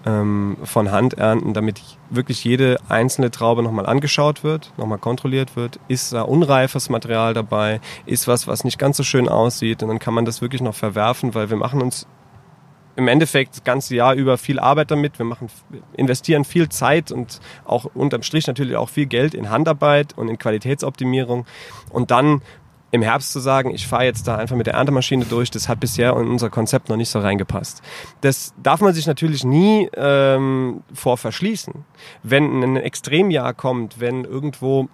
B: ähm, von Hand ernten, damit wirklich jede einzelne Traube nochmal angeschaut wird, nochmal kontrolliert wird. Ist da unreifes Material dabei? Ist was, was nicht ganz so schön aussieht? Und dann kann man das wirklich noch verwerfen, weil wir machen uns im Endeffekt das ganze Jahr über viel Arbeit damit. Wir machen, investieren viel Zeit und auch unterm Strich natürlich auch viel Geld in Handarbeit und in Qualitätsoptimierung. Und dann im Herbst zu sagen, ich fahre jetzt da einfach mit der Erntemaschine durch, das hat bisher in unser Konzept noch nicht so reingepasst. Das darf man sich natürlich nie ähm, vor verschließen. Wenn ein Extremjahr kommt, wenn irgendwo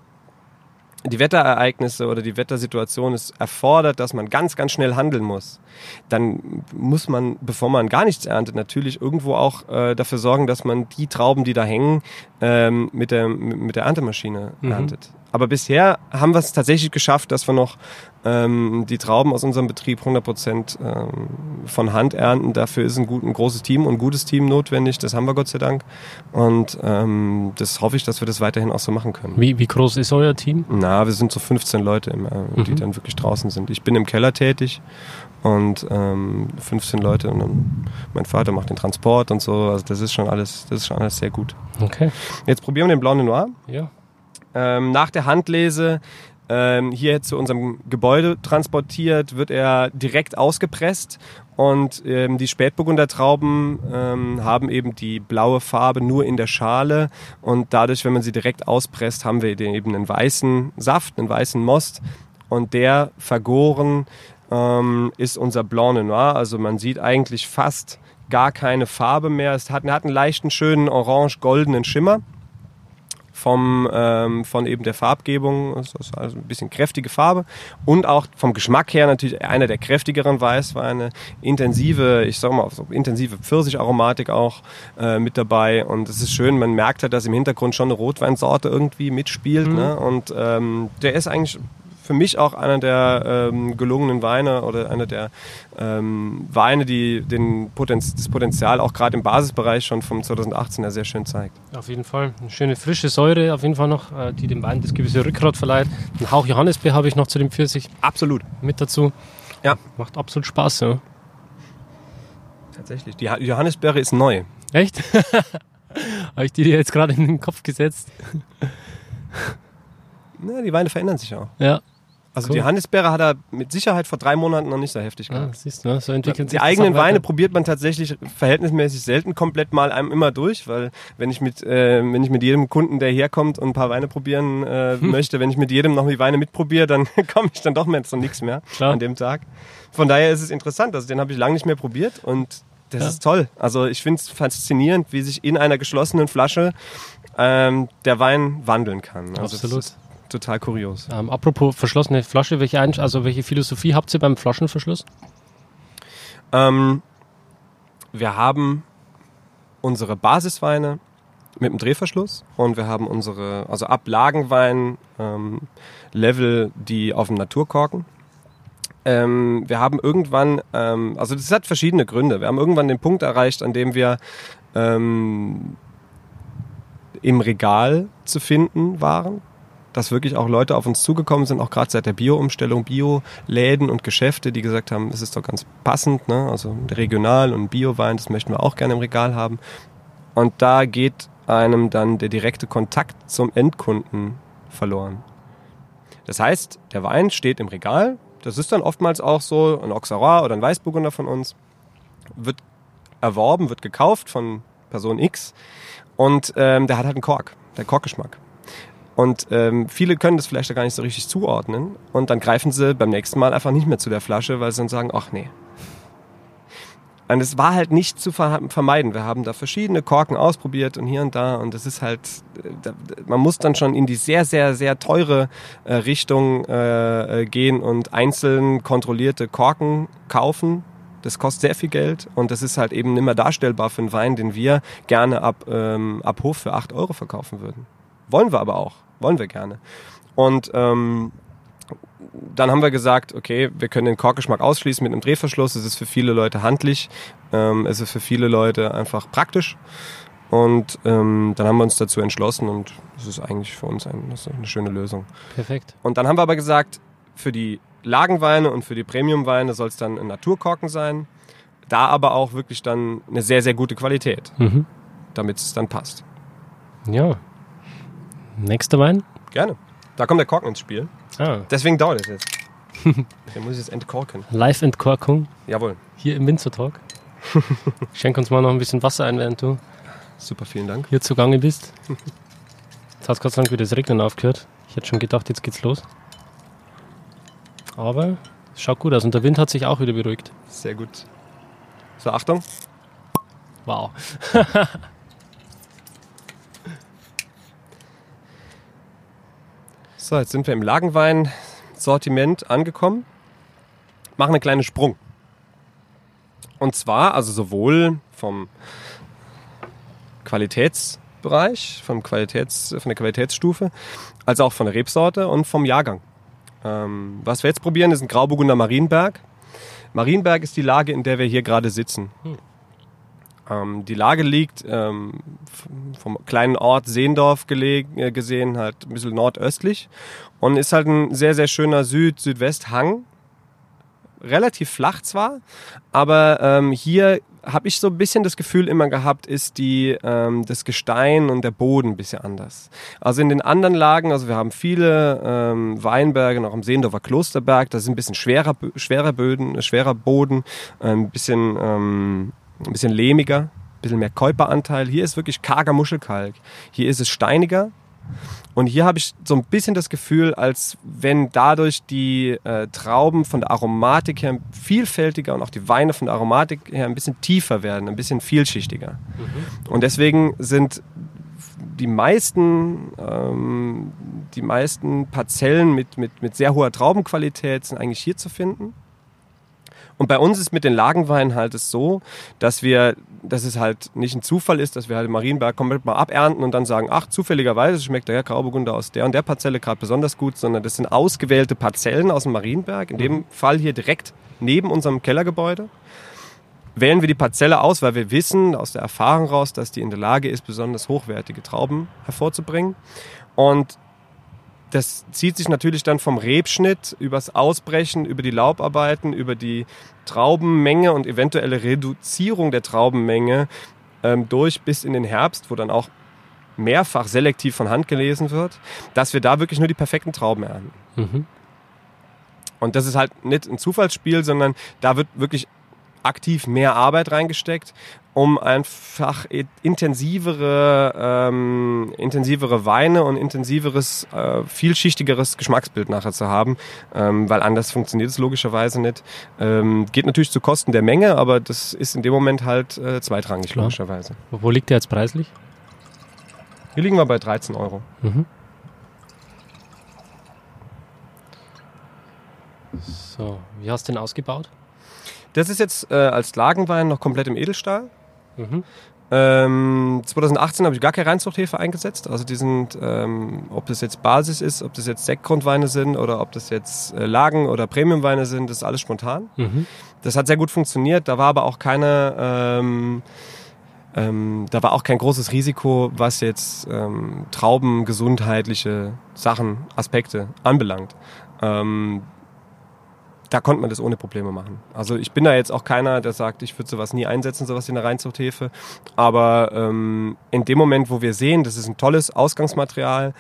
B: die Wetterereignisse oder die Wettersituation es erfordert, dass man ganz, ganz schnell handeln muss, dann muss man, bevor man gar nichts erntet, natürlich irgendwo auch äh, dafür sorgen, dass man die Trauben, die da hängen, ähm, mit, der, mit der Erntemaschine mhm. erntet. Aber bisher haben wir es tatsächlich geschafft, dass wir noch ähm, die Trauben aus unserem Betrieb 100 Prozent ähm, von Hand ernten. Dafür ist ein, gut, ein großes Team und ein gutes Team notwendig. Das haben wir Gott sei Dank. Und ähm, das hoffe ich, dass wir das weiterhin auch so machen können.
A: Wie, wie groß ist euer Team?
B: Na, wir sind so 15 Leute, im, äh, die mhm. dann wirklich draußen sind. Ich bin im Keller tätig und ähm, 15 Leute und dann mein Vater macht den Transport und so. Also das ist schon alles, das ist schon alles sehr gut.
A: Okay.
B: Jetzt probieren wir den de Noir.
A: Ja.
B: Ähm, nach der Handlese ähm, hier zu unserem Gebäude transportiert, wird er direkt ausgepresst und ähm, die Spätburgunder Trauben ähm, haben eben die blaue Farbe nur in der Schale und dadurch, wenn man sie direkt auspresst, haben wir eben einen weißen Saft, einen weißen Most und der vergoren ähm, ist unser Blanc de Noir. Also man sieht eigentlich fast gar keine Farbe mehr. Es hat, hat einen leichten, schönen orange-goldenen Schimmer vom, ähm, von eben der Farbgebung, das ist also ein bisschen kräftige Farbe und auch vom Geschmack her natürlich einer der kräftigeren Weißweine, intensive, ich sag mal, so intensive Pfirsicharomatik auch äh, mit dabei und es ist schön, man merkt halt, dass im Hintergrund schon eine Rotweinsorte irgendwie mitspielt mhm. ne? und ähm, der ist eigentlich für mich auch einer der ähm, gelungenen Weine oder einer der ähm, Weine, die den Potenz das Potenzial auch gerade im Basisbereich schon vom 2018 sehr schön zeigt.
A: Auf jeden Fall. Eine schöne frische Säure auf jeden Fall noch, äh, die dem Wein das gewisse Rückgrat verleiht. Ein Hauch Johannisbeer habe ich noch zu dem Pfirsich.
B: Absolut.
A: Mit dazu.
B: Ja.
A: Macht absolut Spaß, ja.
B: Tatsächlich. Die Johannisbeere ist neu.
A: Echt? habe ich die dir jetzt gerade in den Kopf gesetzt?
B: Na, die Weine verändern sich auch.
A: Ja.
B: Also cool. die Hannisbeere hat er mit Sicherheit vor drei Monaten noch nicht so heftig
A: gehabt. Ah, siehst du, ne? so entwickeln
B: sich Die eigenen Weine probiert man tatsächlich verhältnismäßig selten komplett mal einem immer durch, weil wenn ich mit, äh, wenn ich mit jedem Kunden, der herkommt und ein paar Weine probieren äh, hm. möchte, wenn ich mit jedem noch die Weine mitprobiere, dann komme ich dann doch mehr zu nichts mehr Klar. an dem Tag. Von daher ist es interessant, also den habe ich lange nicht mehr probiert und das ja. ist toll. Also ich finde es faszinierend, wie sich in einer geschlossenen Flasche ähm, der Wein wandeln kann.
A: Also Absolut
B: total kurios.
A: Ähm, apropos verschlossene Flasche, welche, also welche Philosophie habt ihr beim Flaschenverschluss?
B: Ähm, wir haben unsere Basisweine mit dem Drehverschluss und wir haben unsere, also Ablagenwein ähm, Level, die auf dem Naturkorken. Ähm, wir haben irgendwann, ähm, also das hat verschiedene Gründe. Wir haben irgendwann den Punkt erreicht, an dem wir ähm, im Regal zu finden waren dass wirklich auch Leute auf uns zugekommen sind, auch gerade seit der Bio-Umstellung, Bio-Läden und Geschäfte, die gesagt haben, es ist doch ganz passend, ne? also regional und Bio-Wein, das möchten wir auch gerne im Regal haben. Und da geht einem dann der direkte Kontakt zum Endkunden verloren. Das heißt, der Wein steht im Regal, das ist dann oftmals auch so, ein Auxerrois oder ein Weißburgunder von uns, wird erworben, wird gekauft von Person X und ähm, der hat halt einen Kork, der Korkgeschmack. Und ähm, viele können das vielleicht gar nicht so richtig zuordnen. Und dann greifen sie beim nächsten Mal einfach nicht mehr zu der Flasche, weil sie dann sagen, ach nee. Und es war halt nicht zu vermeiden. Wir haben da verschiedene Korken ausprobiert und hier und da. Und das ist halt, äh, man muss dann schon in die sehr, sehr, sehr teure äh, Richtung äh, äh, gehen und einzeln kontrollierte Korken kaufen. Das kostet sehr viel Geld und das ist halt eben nicht mehr darstellbar für einen Wein, den wir gerne ab, ähm, ab Hof für 8 Euro verkaufen würden. Wollen wir aber auch wollen wir gerne. Und ähm, dann haben wir gesagt, okay, wir können den Korkgeschmack ausschließen mit einem Drehverschluss. Es ist für viele Leute handlich, ähm, es ist für viele Leute einfach praktisch. Und ähm, dann haben wir uns dazu entschlossen und es ist eigentlich für uns ein, eine schöne Lösung.
A: Perfekt.
B: Und dann haben wir aber gesagt, für die Lagenweine und für die Premiumweine soll es dann ein Naturkorken sein. Da aber auch wirklich dann eine sehr, sehr gute Qualität. Mhm. damit es dann passt.
A: Ja. Nächster Wein?
B: Gerne. Da kommt der Korken ins Spiel.
A: Ah.
B: Deswegen dauert es jetzt. Den muss ich jetzt entkorken.
A: Live-Entkorkung
B: Jawohl.
A: hier im Winzer Talk. Schenk uns mal noch ein bisschen Wasser ein, während du
B: Super, vielen Dank.
A: hier zugange bist. Jetzt hat es Gott sei Dank wieder das Regnen aufgehört. Ich hätte schon gedacht, jetzt geht's los. Aber es schaut gut aus und der Wind hat sich auch wieder beruhigt.
B: Sehr gut. So, Achtung.
A: Wow.
B: So, jetzt sind wir im Lagenwein-Sortiment angekommen. Machen einen kleinen Sprung. Und zwar, also sowohl vom Qualitätsbereich, vom Qualitäts, von der Qualitätsstufe, als auch von der Rebsorte und vom Jahrgang. Ähm, was wir jetzt probieren, ist ein Grauburgunder Marienberg. Marienberg ist die Lage, in der wir hier gerade sitzen. Ähm, die Lage liegt ähm, vom kleinen Ort Seendorf gelegen, äh, gesehen, halt ein bisschen nordöstlich und ist halt ein sehr, sehr schöner Süd-Südwest-Hang. Relativ flach zwar, aber ähm, hier habe ich so ein bisschen das Gefühl immer gehabt, ist die, ähm, das Gestein und der Boden ein bisschen anders. Also in den anderen Lagen, also wir haben viele ähm, Weinberge, noch am Seendorfer Klosterberg, das ist ein bisschen schwerer, schwerer Böden, schwerer Boden, ein bisschen, ähm, ein bisschen lehmiger, ein bisschen mehr Käuperanteil. Hier ist wirklich karger Muschelkalk. Hier ist es steiniger. Und hier habe ich so ein bisschen das Gefühl, als wenn dadurch die äh, Trauben von der Aromatik her vielfältiger und auch die Weine von der Aromatik her ein bisschen tiefer werden, ein bisschen vielschichtiger. Und deswegen sind die meisten, ähm, die meisten Parzellen mit, mit, mit sehr hoher Traubenqualität sind eigentlich hier zu finden. Und bei uns ist mit den Lagenweinen halt es so, dass wir, dass es halt nicht ein Zufall ist, dass wir halt Marienberg komplett mal abernten und dann sagen, ach, zufälligerweise schmeckt der Grauburgunder aus der und der Parzelle gerade besonders gut, sondern das sind ausgewählte Parzellen aus dem Marienberg, in dem Fall hier direkt neben unserem Kellergebäude. Wählen wir die Parzelle aus, weil wir wissen aus der Erfahrung raus, dass die in der Lage ist, besonders hochwertige Trauben hervorzubringen. Und das zieht sich natürlich dann vom Rebschnitt übers Ausbrechen, über die Laubarbeiten, über die Traubenmenge und eventuelle Reduzierung der Traubenmenge ähm, durch bis in den Herbst, wo dann auch mehrfach selektiv von Hand gelesen wird, dass wir da wirklich nur die perfekten Trauben ernten.
A: Mhm.
B: Und das ist halt nicht ein Zufallsspiel, sondern da wird wirklich aktiv mehr Arbeit reingesteckt, um einfach intensivere, ähm, intensivere Weine und intensiveres, äh, vielschichtigeres Geschmacksbild nachher zu haben, ähm, weil anders funktioniert es logischerweise nicht. Ähm, geht natürlich zu Kosten der Menge, aber das ist in dem Moment halt äh, zweitrangig
A: Klar.
B: logischerweise.
A: Wo wo liegt der jetzt preislich?
B: Hier liegen wir bei 13 Euro.
A: Mhm. So, wie hast du den ausgebaut?
B: Das ist jetzt äh, als Lagenwein noch komplett im Edelstahl.
A: Mhm.
B: Ähm, 2018 habe ich gar keine Reinzuchthefe eingesetzt. Also die sind, ähm, ob das jetzt Basis ist, ob das jetzt Sektgrundweine sind oder ob das jetzt äh, Lagen- oder Premiumweine sind, das ist alles spontan.
A: Mhm.
B: Das hat sehr gut funktioniert. Da war aber auch keine, ähm, ähm, da war auch kein großes Risiko, was jetzt ähm, Trauben, gesundheitliche Sachen, Aspekte anbelangt. Ähm, da konnte man das ohne Probleme machen. Also ich bin da jetzt auch keiner, der sagt, ich würde sowas nie einsetzen, sowas in der Reinzuchthefe. Aber ähm, in dem Moment, wo wir sehen, das ist ein tolles Ausgangsmaterial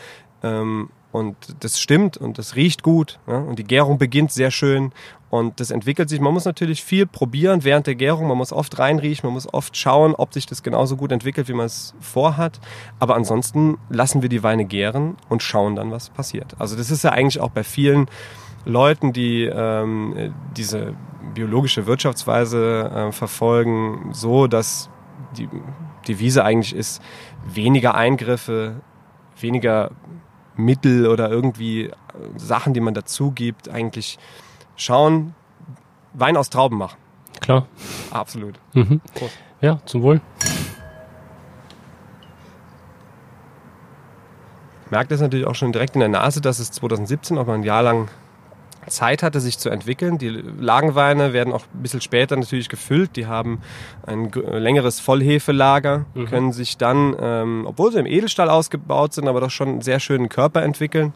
B: ähm, und das stimmt und das riecht gut ja, und die Gärung beginnt sehr schön und das entwickelt sich. Man muss natürlich viel probieren während der Gärung, man muss oft reinriechen, man muss oft schauen, ob sich das genauso gut entwickelt, wie man es vorhat. Aber ansonsten lassen wir die Weine gären und schauen dann, was passiert. Also das ist ja eigentlich auch bei vielen Leuten, die ähm, diese biologische Wirtschaftsweise äh, verfolgen, so, dass die Devise eigentlich ist, weniger Eingriffe, weniger Mittel oder irgendwie äh, Sachen, die man dazu gibt, eigentlich schauen, Wein aus Trauben machen.
A: Klar.
B: Absolut.
A: Mhm. Ja, zum Wohl.
B: Merkt es natürlich auch schon direkt in der Nase, dass es 2017 auch mal ein Jahr lang Zeit hatte, sich zu entwickeln. Die Lagenweine werden auch ein bisschen später natürlich gefüllt. Die haben ein längeres Vollhefelager,
A: Mhm.
B: können sich dann, ähm, obwohl sie im Edelstahl ausgebaut sind, aber doch schon einen sehr schönen Körper entwickeln.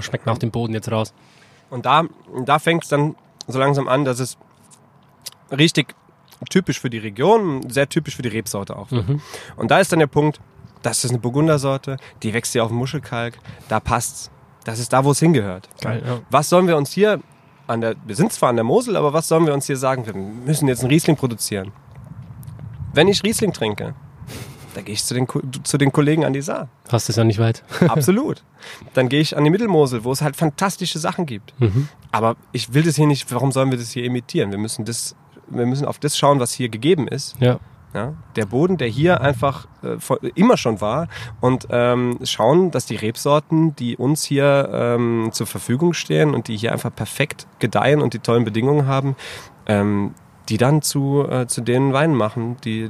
A: Schmeckt nach dem Boden jetzt raus.
B: Und da, da fängt es dann so langsam an, dass es richtig typisch für die Region, sehr typisch für die Rebsorte auch. Mhm. Und da ist dann der Punkt, das ist eine Burgundersorte, die wächst hier auf Muschelkalk, da passt's. Das ist da, wo es hingehört.
A: Geil, ja.
B: Was sollen wir uns hier an der, wir sind zwar an der Mosel, aber was sollen wir uns hier sagen? Wir müssen jetzt einen Riesling produzieren. Wenn ich Riesling trinke, da gehe ich zu den, zu den Kollegen an die Saar.
A: Hast es ja nicht weit.
B: Absolut. Dann gehe ich an die Mittelmosel, wo es halt fantastische Sachen gibt. Mhm. Aber ich will das hier nicht, warum sollen wir das hier imitieren? Wir müssen das, wir müssen auf das schauen, was hier gegeben ist.
A: Ja.
B: Ja, der Boden, der hier einfach äh, immer schon war und ähm, schauen, dass die Rebsorten, die uns hier ähm, zur Verfügung stehen und die hier einfach perfekt gedeihen und die tollen Bedingungen haben, ähm, die dann zu, äh, zu den Weinen machen, die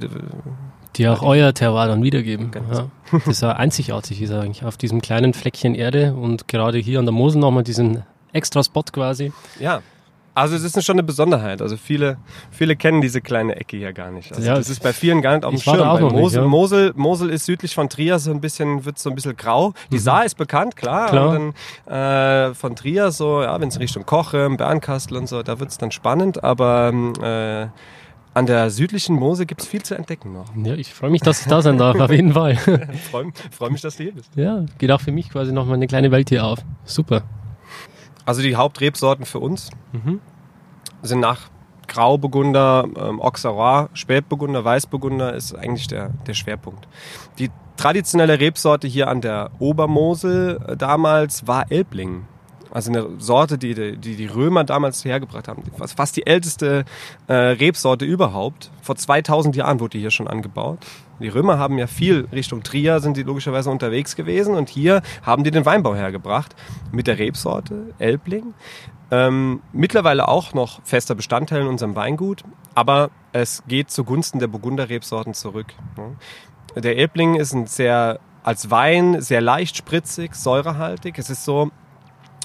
A: die auch euer Terroir dann wiedergeben. Ja. Das ist ja einzigartig, ist eigentlich, auf diesem kleinen Fleckchen Erde und gerade hier an der Mosel nochmal diesen extra Spot quasi.
B: Ja, also es ist schon eine Besonderheit. Also viele, viele kennen diese kleine Ecke hier gar nicht. Also ja, das ist bei vielen gar nicht auf dem Schirm.
A: Auch
B: Mosel,
A: nicht, ja.
B: Mosel, Mosel ist südlich von Trier so ein bisschen, wird so ein bisschen grau. Die mhm. Saar ist bekannt, klar.
A: klar.
B: Und dann äh, von Trier so, ja, wenn es Richtung Kochem, Bernkastel und so, da wird es dann spannend. Aber äh, an der südlichen Mosel gibt es viel zu entdecken noch.
A: Ja, ich freue mich, dass ich da sein darf, auf jeden Fall.
B: Ich freue freu mich, dass du hier bist.
A: Ja, geht auch für mich quasi nochmal eine kleine Welt hier auf. Super.
B: Also die Hauptrebsorten für uns mhm. sind nach Grauburgunder, ähm, Auxerrois, Spätburgunder, Weißburgunder ist eigentlich der, der Schwerpunkt. Die traditionelle Rebsorte hier an der Obermosel äh, damals war Elbling. Also eine Sorte, die die, die Römer damals hergebracht haben. Fast die älteste äh, Rebsorte überhaupt. Vor 2000 Jahren wurde die hier schon angebaut. Die Römer haben ja viel Richtung Trier, sind die logischerweise unterwegs gewesen. Und hier haben die den Weinbau hergebracht mit der Rebsorte Elbling. Ähm, mittlerweile auch noch fester Bestandteil in unserem Weingut, aber es geht zugunsten der Burgunder-Rebsorten zurück. Der Elbling ist ein sehr als Wein sehr leicht spritzig, säurehaltig. Es ist so,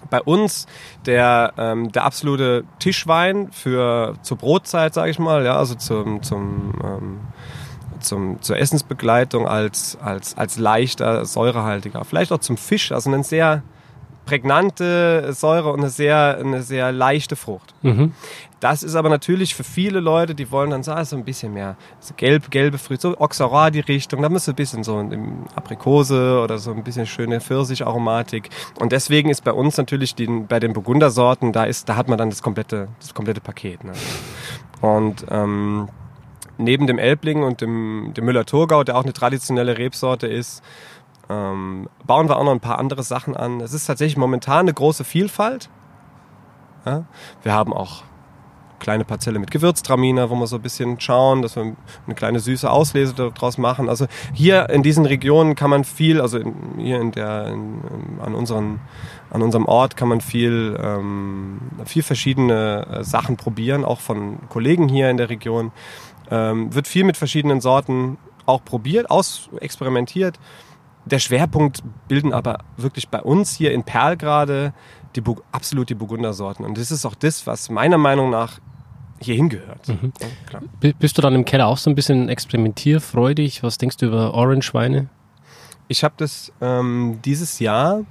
B: bei uns der, ähm, der absolute Tischwein für zur Brotzeit, sage ich mal, ja, also zum, zum, ähm, zum, zur Essensbegleitung als, als, als leichter, säurehaltiger. Vielleicht auch zum Fisch, also ein sehr prägnante Säure und eine sehr, eine sehr leichte Frucht. Mhm. Das ist aber natürlich für viele Leute, die wollen dann so ein bisschen mehr so gelb, gelbe Früchte, so Auxerrois die Richtung, da müsste ein bisschen so ein Aprikose oder so ein bisschen schöne Pfirsicharomatik. Und deswegen ist bei uns natürlich die, bei den Burgundersorten, da ist, da hat man dann das komplette, das komplette Paket. Ne? Und ähm, neben dem Elbling und dem, dem Müller-Thurgau, der auch eine traditionelle Rebsorte ist, ähm, bauen wir auch noch ein paar andere Sachen an. Es ist tatsächlich momentan eine große Vielfalt. Ja? Wir haben auch kleine Parzelle mit Gewürztraminer, wo wir so ein bisschen schauen, dass wir eine kleine süße Auslese daraus machen. Also hier in diesen Regionen kann man viel, also in, hier in der, in, an, unseren, an unserem Ort kann man viel, ähm, viel verschiedene äh, Sachen probieren, auch von Kollegen hier in der Region. Ähm, wird viel mit verschiedenen Sorten auch probiert, aus experimentiert. Der Schwerpunkt bilden aber wirklich bei uns hier in Perl gerade die, absolut die Burgundersorten. Und das ist auch das, was meiner Meinung nach hier hingehört. Mhm.
A: Ja, Bist du dann im Keller auch so ein bisschen experimentierfreudig? Was denkst du über Orange-Weine?
B: Ich habe das ähm, dieses Jahr,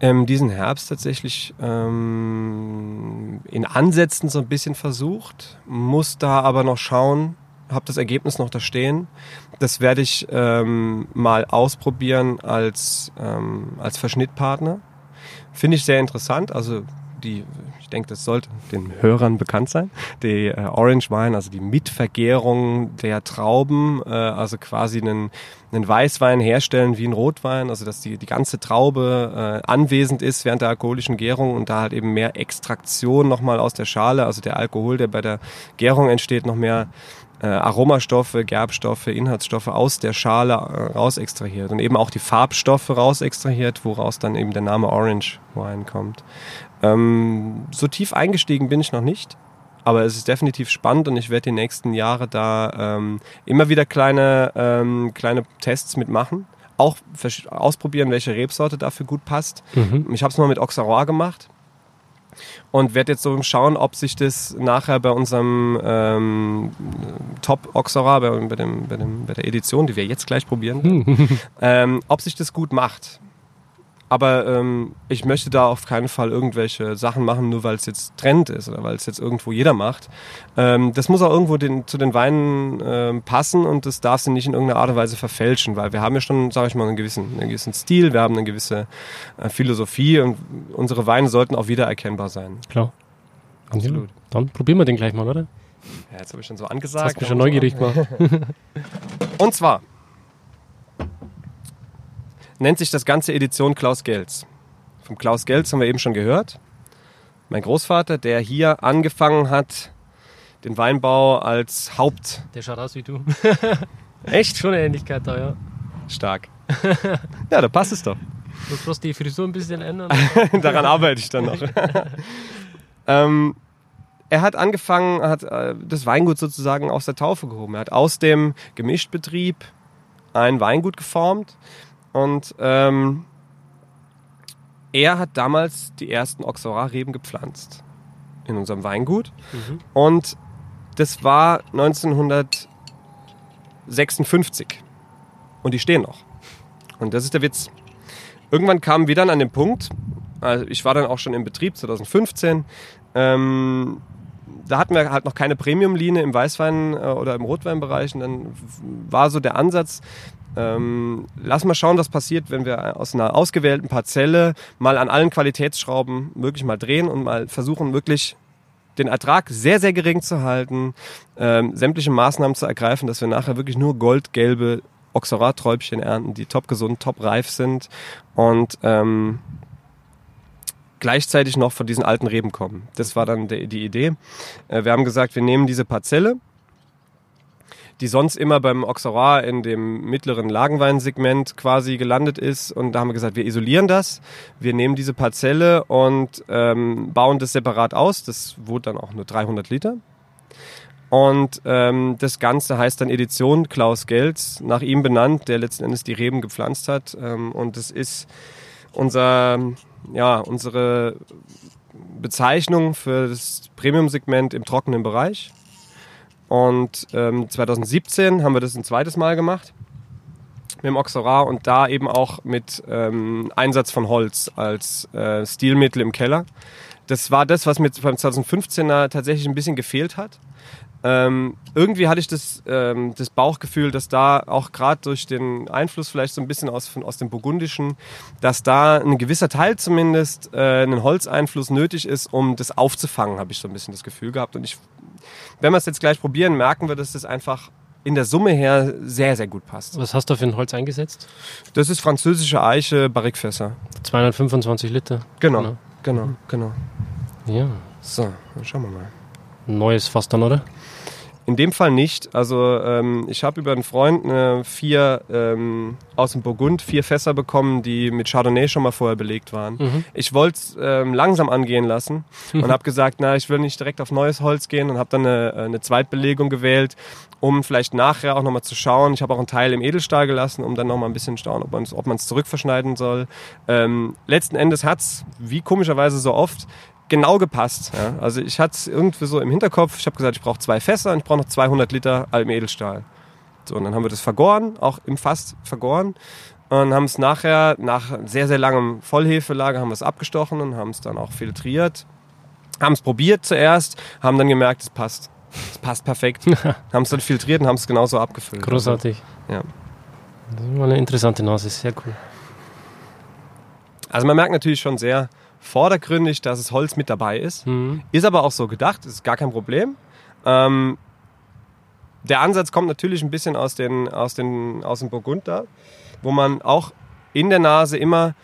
B: ähm, diesen Herbst tatsächlich ähm, in Ansätzen so ein bisschen versucht, muss da aber noch schauen, habe das Ergebnis noch da stehen. Das werde ich ähm, mal ausprobieren als, ähm, als Verschnittpartner. Finde ich sehr interessant. Also die, ich denke, das sollte den Hörern bekannt sein. Die äh, Orange Wine, also die Mitvergärung der Trauben, äh, also quasi einen, einen Weißwein herstellen wie ein Rotwein, also dass die, die ganze Traube äh, anwesend ist während der alkoholischen Gärung und da halt eben mehr Extraktion nochmal aus der Schale, also der Alkohol, der bei der Gärung entsteht, noch mehr äh, Aromastoffe, Gerbstoffe, Inhaltsstoffe aus der Schale äh, raus extrahiert und eben auch die Farbstoffe raus extrahiert, woraus dann eben der Name Orange Wine kommt. Ähm, so tief eingestiegen bin ich noch nicht, aber es ist definitiv spannend und ich werde die nächsten Jahre da ähm, immer wieder kleine, ähm, kleine Tests mitmachen. Auch ausprobieren, welche Rebsorte dafür gut passt. Mhm. Ich habe es mal mit Auxerrois gemacht und werde jetzt so schauen, ob sich das nachher bei unserem ähm, Top Oxora, bei, bei, dem, bei, dem, bei der Edition, die wir jetzt gleich probieren, ähm, ob sich das gut macht. Aber ähm, ich möchte da auf keinen Fall irgendwelche Sachen machen, nur weil es jetzt Trend ist oder weil es jetzt irgendwo jeder macht. Ähm, das muss auch irgendwo den, zu den Weinen ähm, passen und das darf sie nicht in irgendeiner Art und Weise verfälschen, weil wir haben ja schon, sage ich mal, einen gewissen, einen gewissen Stil, wir haben eine gewisse äh, Philosophie und unsere Weine sollten auch wiedererkennbar sein.
A: Klar.
B: Absolut.
A: Ja, dann probieren wir den gleich mal, oder?
B: Ja, jetzt habe ich schon so
A: Das
B: angesagt.
A: hast mich schon neugierig gemacht.
B: Und zwar nennt sich das ganze Edition Klaus Gelz. Vom Klaus Gelz haben wir eben schon gehört. Mein Großvater, der hier angefangen hat, den Weinbau als Haupt.
A: Der schaut aus wie du.
B: Echt?
A: Schon eine Ähnlichkeit da, ja.
B: Stark. Ja, da passt es doch.
A: Du musst bloß die Frisur ein bisschen ändern.
B: Daran arbeite ich dann noch. ähm, er hat angefangen, hat äh, das Weingut sozusagen aus der Taufe gehoben. Er hat aus dem Gemischtbetrieb ein Weingut geformt und ähm, er hat damals die ersten Oxora-Reben gepflanzt in unserem Weingut.
A: Mhm.
B: Und das war 1956. Und die stehen noch. Und das ist der Witz. Irgendwann kamen wir dann an den Punkt, also ich war dann auch schon im Betrieb 2015, ähm, da hatten wir halt noch keine Premium-Linie im Weißwein- äh, oder im Rotweinbereich. Und dann war so der Ansatz, ähm, lass mal schauen, was passiert, wenn wir aus einer ausgewählten Parzelle mal an allen Qualitätsschrauben wirklich mal drehen und mal versuchen, wirklich den Ertrag sehr, sehr gering zu halten, ähm, sämtliche Maßnahmen zu ergreifen, dass wir nachher wirklich nur goldgelbe Oxorat-Träubchen ernten, die top gesund, top reif sind und ähm, gleichzeitig noch von diesen alten Reben kommen. Das war dann die, die Idee. Äh, wir haben gesagt, wir nehmen diese Parzelle, die sonst immer beim Oxorat in dem mittleren Lagenweinsegment quasi gelandet ist. Und da haben wir gesagt, wir isolieren das, wir nehmen diese Parzelle und ähm, bauen das separat aus. Das wurde dann auch nur 300 Liter. Und ähm, das Ganze heißt dann Edition Klaus Gelz, nach ihm benannt, der letzten Endes die Reben gepflanzt hat. Ähm, und das ist unser, ja, unsere Bezeichnung für das Premium-Segment im trockenen Bereich. Und ähm, 2017 haben wir das ein zweites Mal gemacht mit dem Oxorat und da eben auch mit ähm, Einsatz von Holz als äh, Stilmittel im Keller. Das war das, was mir beim 2015er tatsächlich ein bisschen gefehlt hat. Ähm, irgendwie hatte ich das, ähm, das Bauchgefühl, dass da auch gerade durch den Einfluss vielleicht so ein bisschen aus, von, aus dem Burgundischen, dass da ein gewisser Teil zumindest äh, einen Holzeinfluss nötig ist, um das aufzufangen, habe ich so ein bisschen das Gefühl gehabt. Und ich, wenn wir es jetzt gleich probieren, merken wir, dass das einfach in der Summe her sehr, sehr gut passt.
A: Was hast du für ein Holz eingesetzt?
B: Das ist französische Eiche Barrikfässer.
A: 225 Liter.
B: Genau, genau, genau.
A: Ja.
B: So, dann schauen wir mal.
A: Ein neues Fass dann, oder?
B: In dem Fall nicht. Also ähm, ich habe über einen Freund äh, vier ähm, aus dem Burgund vier Fässer bekommen, die mit Chardonnay schon mal vorher belegt waren.
A: Mhm.
B: Ich wollte es ähm, langsam angehen lassen und habe gesagt, na, ich will nicht direkt auf neues Holz gehen und habe dann eine, eine Zweitbelegung gewählt, um vielleicht nachher auch nochmal zu schauen. Ich habe auch einen Teil im Edelstahl gelassen, um dann nochmal ein bisschen schauen, ob man es zurückverschneiden soll. Ähm, letzten Endes hat's, wie komischerweise so oft, genau gepasst. Ja. Also ich hatte es irgendwie so im Hinterkopf. Ich habe gesagt, ich brauche zwei Fässer und ich brauche noch 200 Liter altem Edelstahl. So, und dann haben wir das vergoren, auch im Fass vergoren. Und haben es nachher, nach sehr, sehr langem Vollhefelager, haben wir es abgestochen und haben es dann auch filtriert. Haben es probiert zuerst, haben dann gemerkt, es passt. Es passt perfekt. haben es dann filtriert und haben es genauso abgefüllt.
A: Großartig.
B: Ja.
A: Das ist mal eine interessante Nase, sehr cool.
B: Also man merkt natürlich schon sehr vordergründig, dass es Holz mit dabei ist.
A: Mhm.
B: Ist aber auch so gedacht, ist gar kein Problem. Ähm, der Ansatz kommt natürlich ein bisschen aus, den, aus, den, aus dem Burgund da, wo man auch in der Nase immer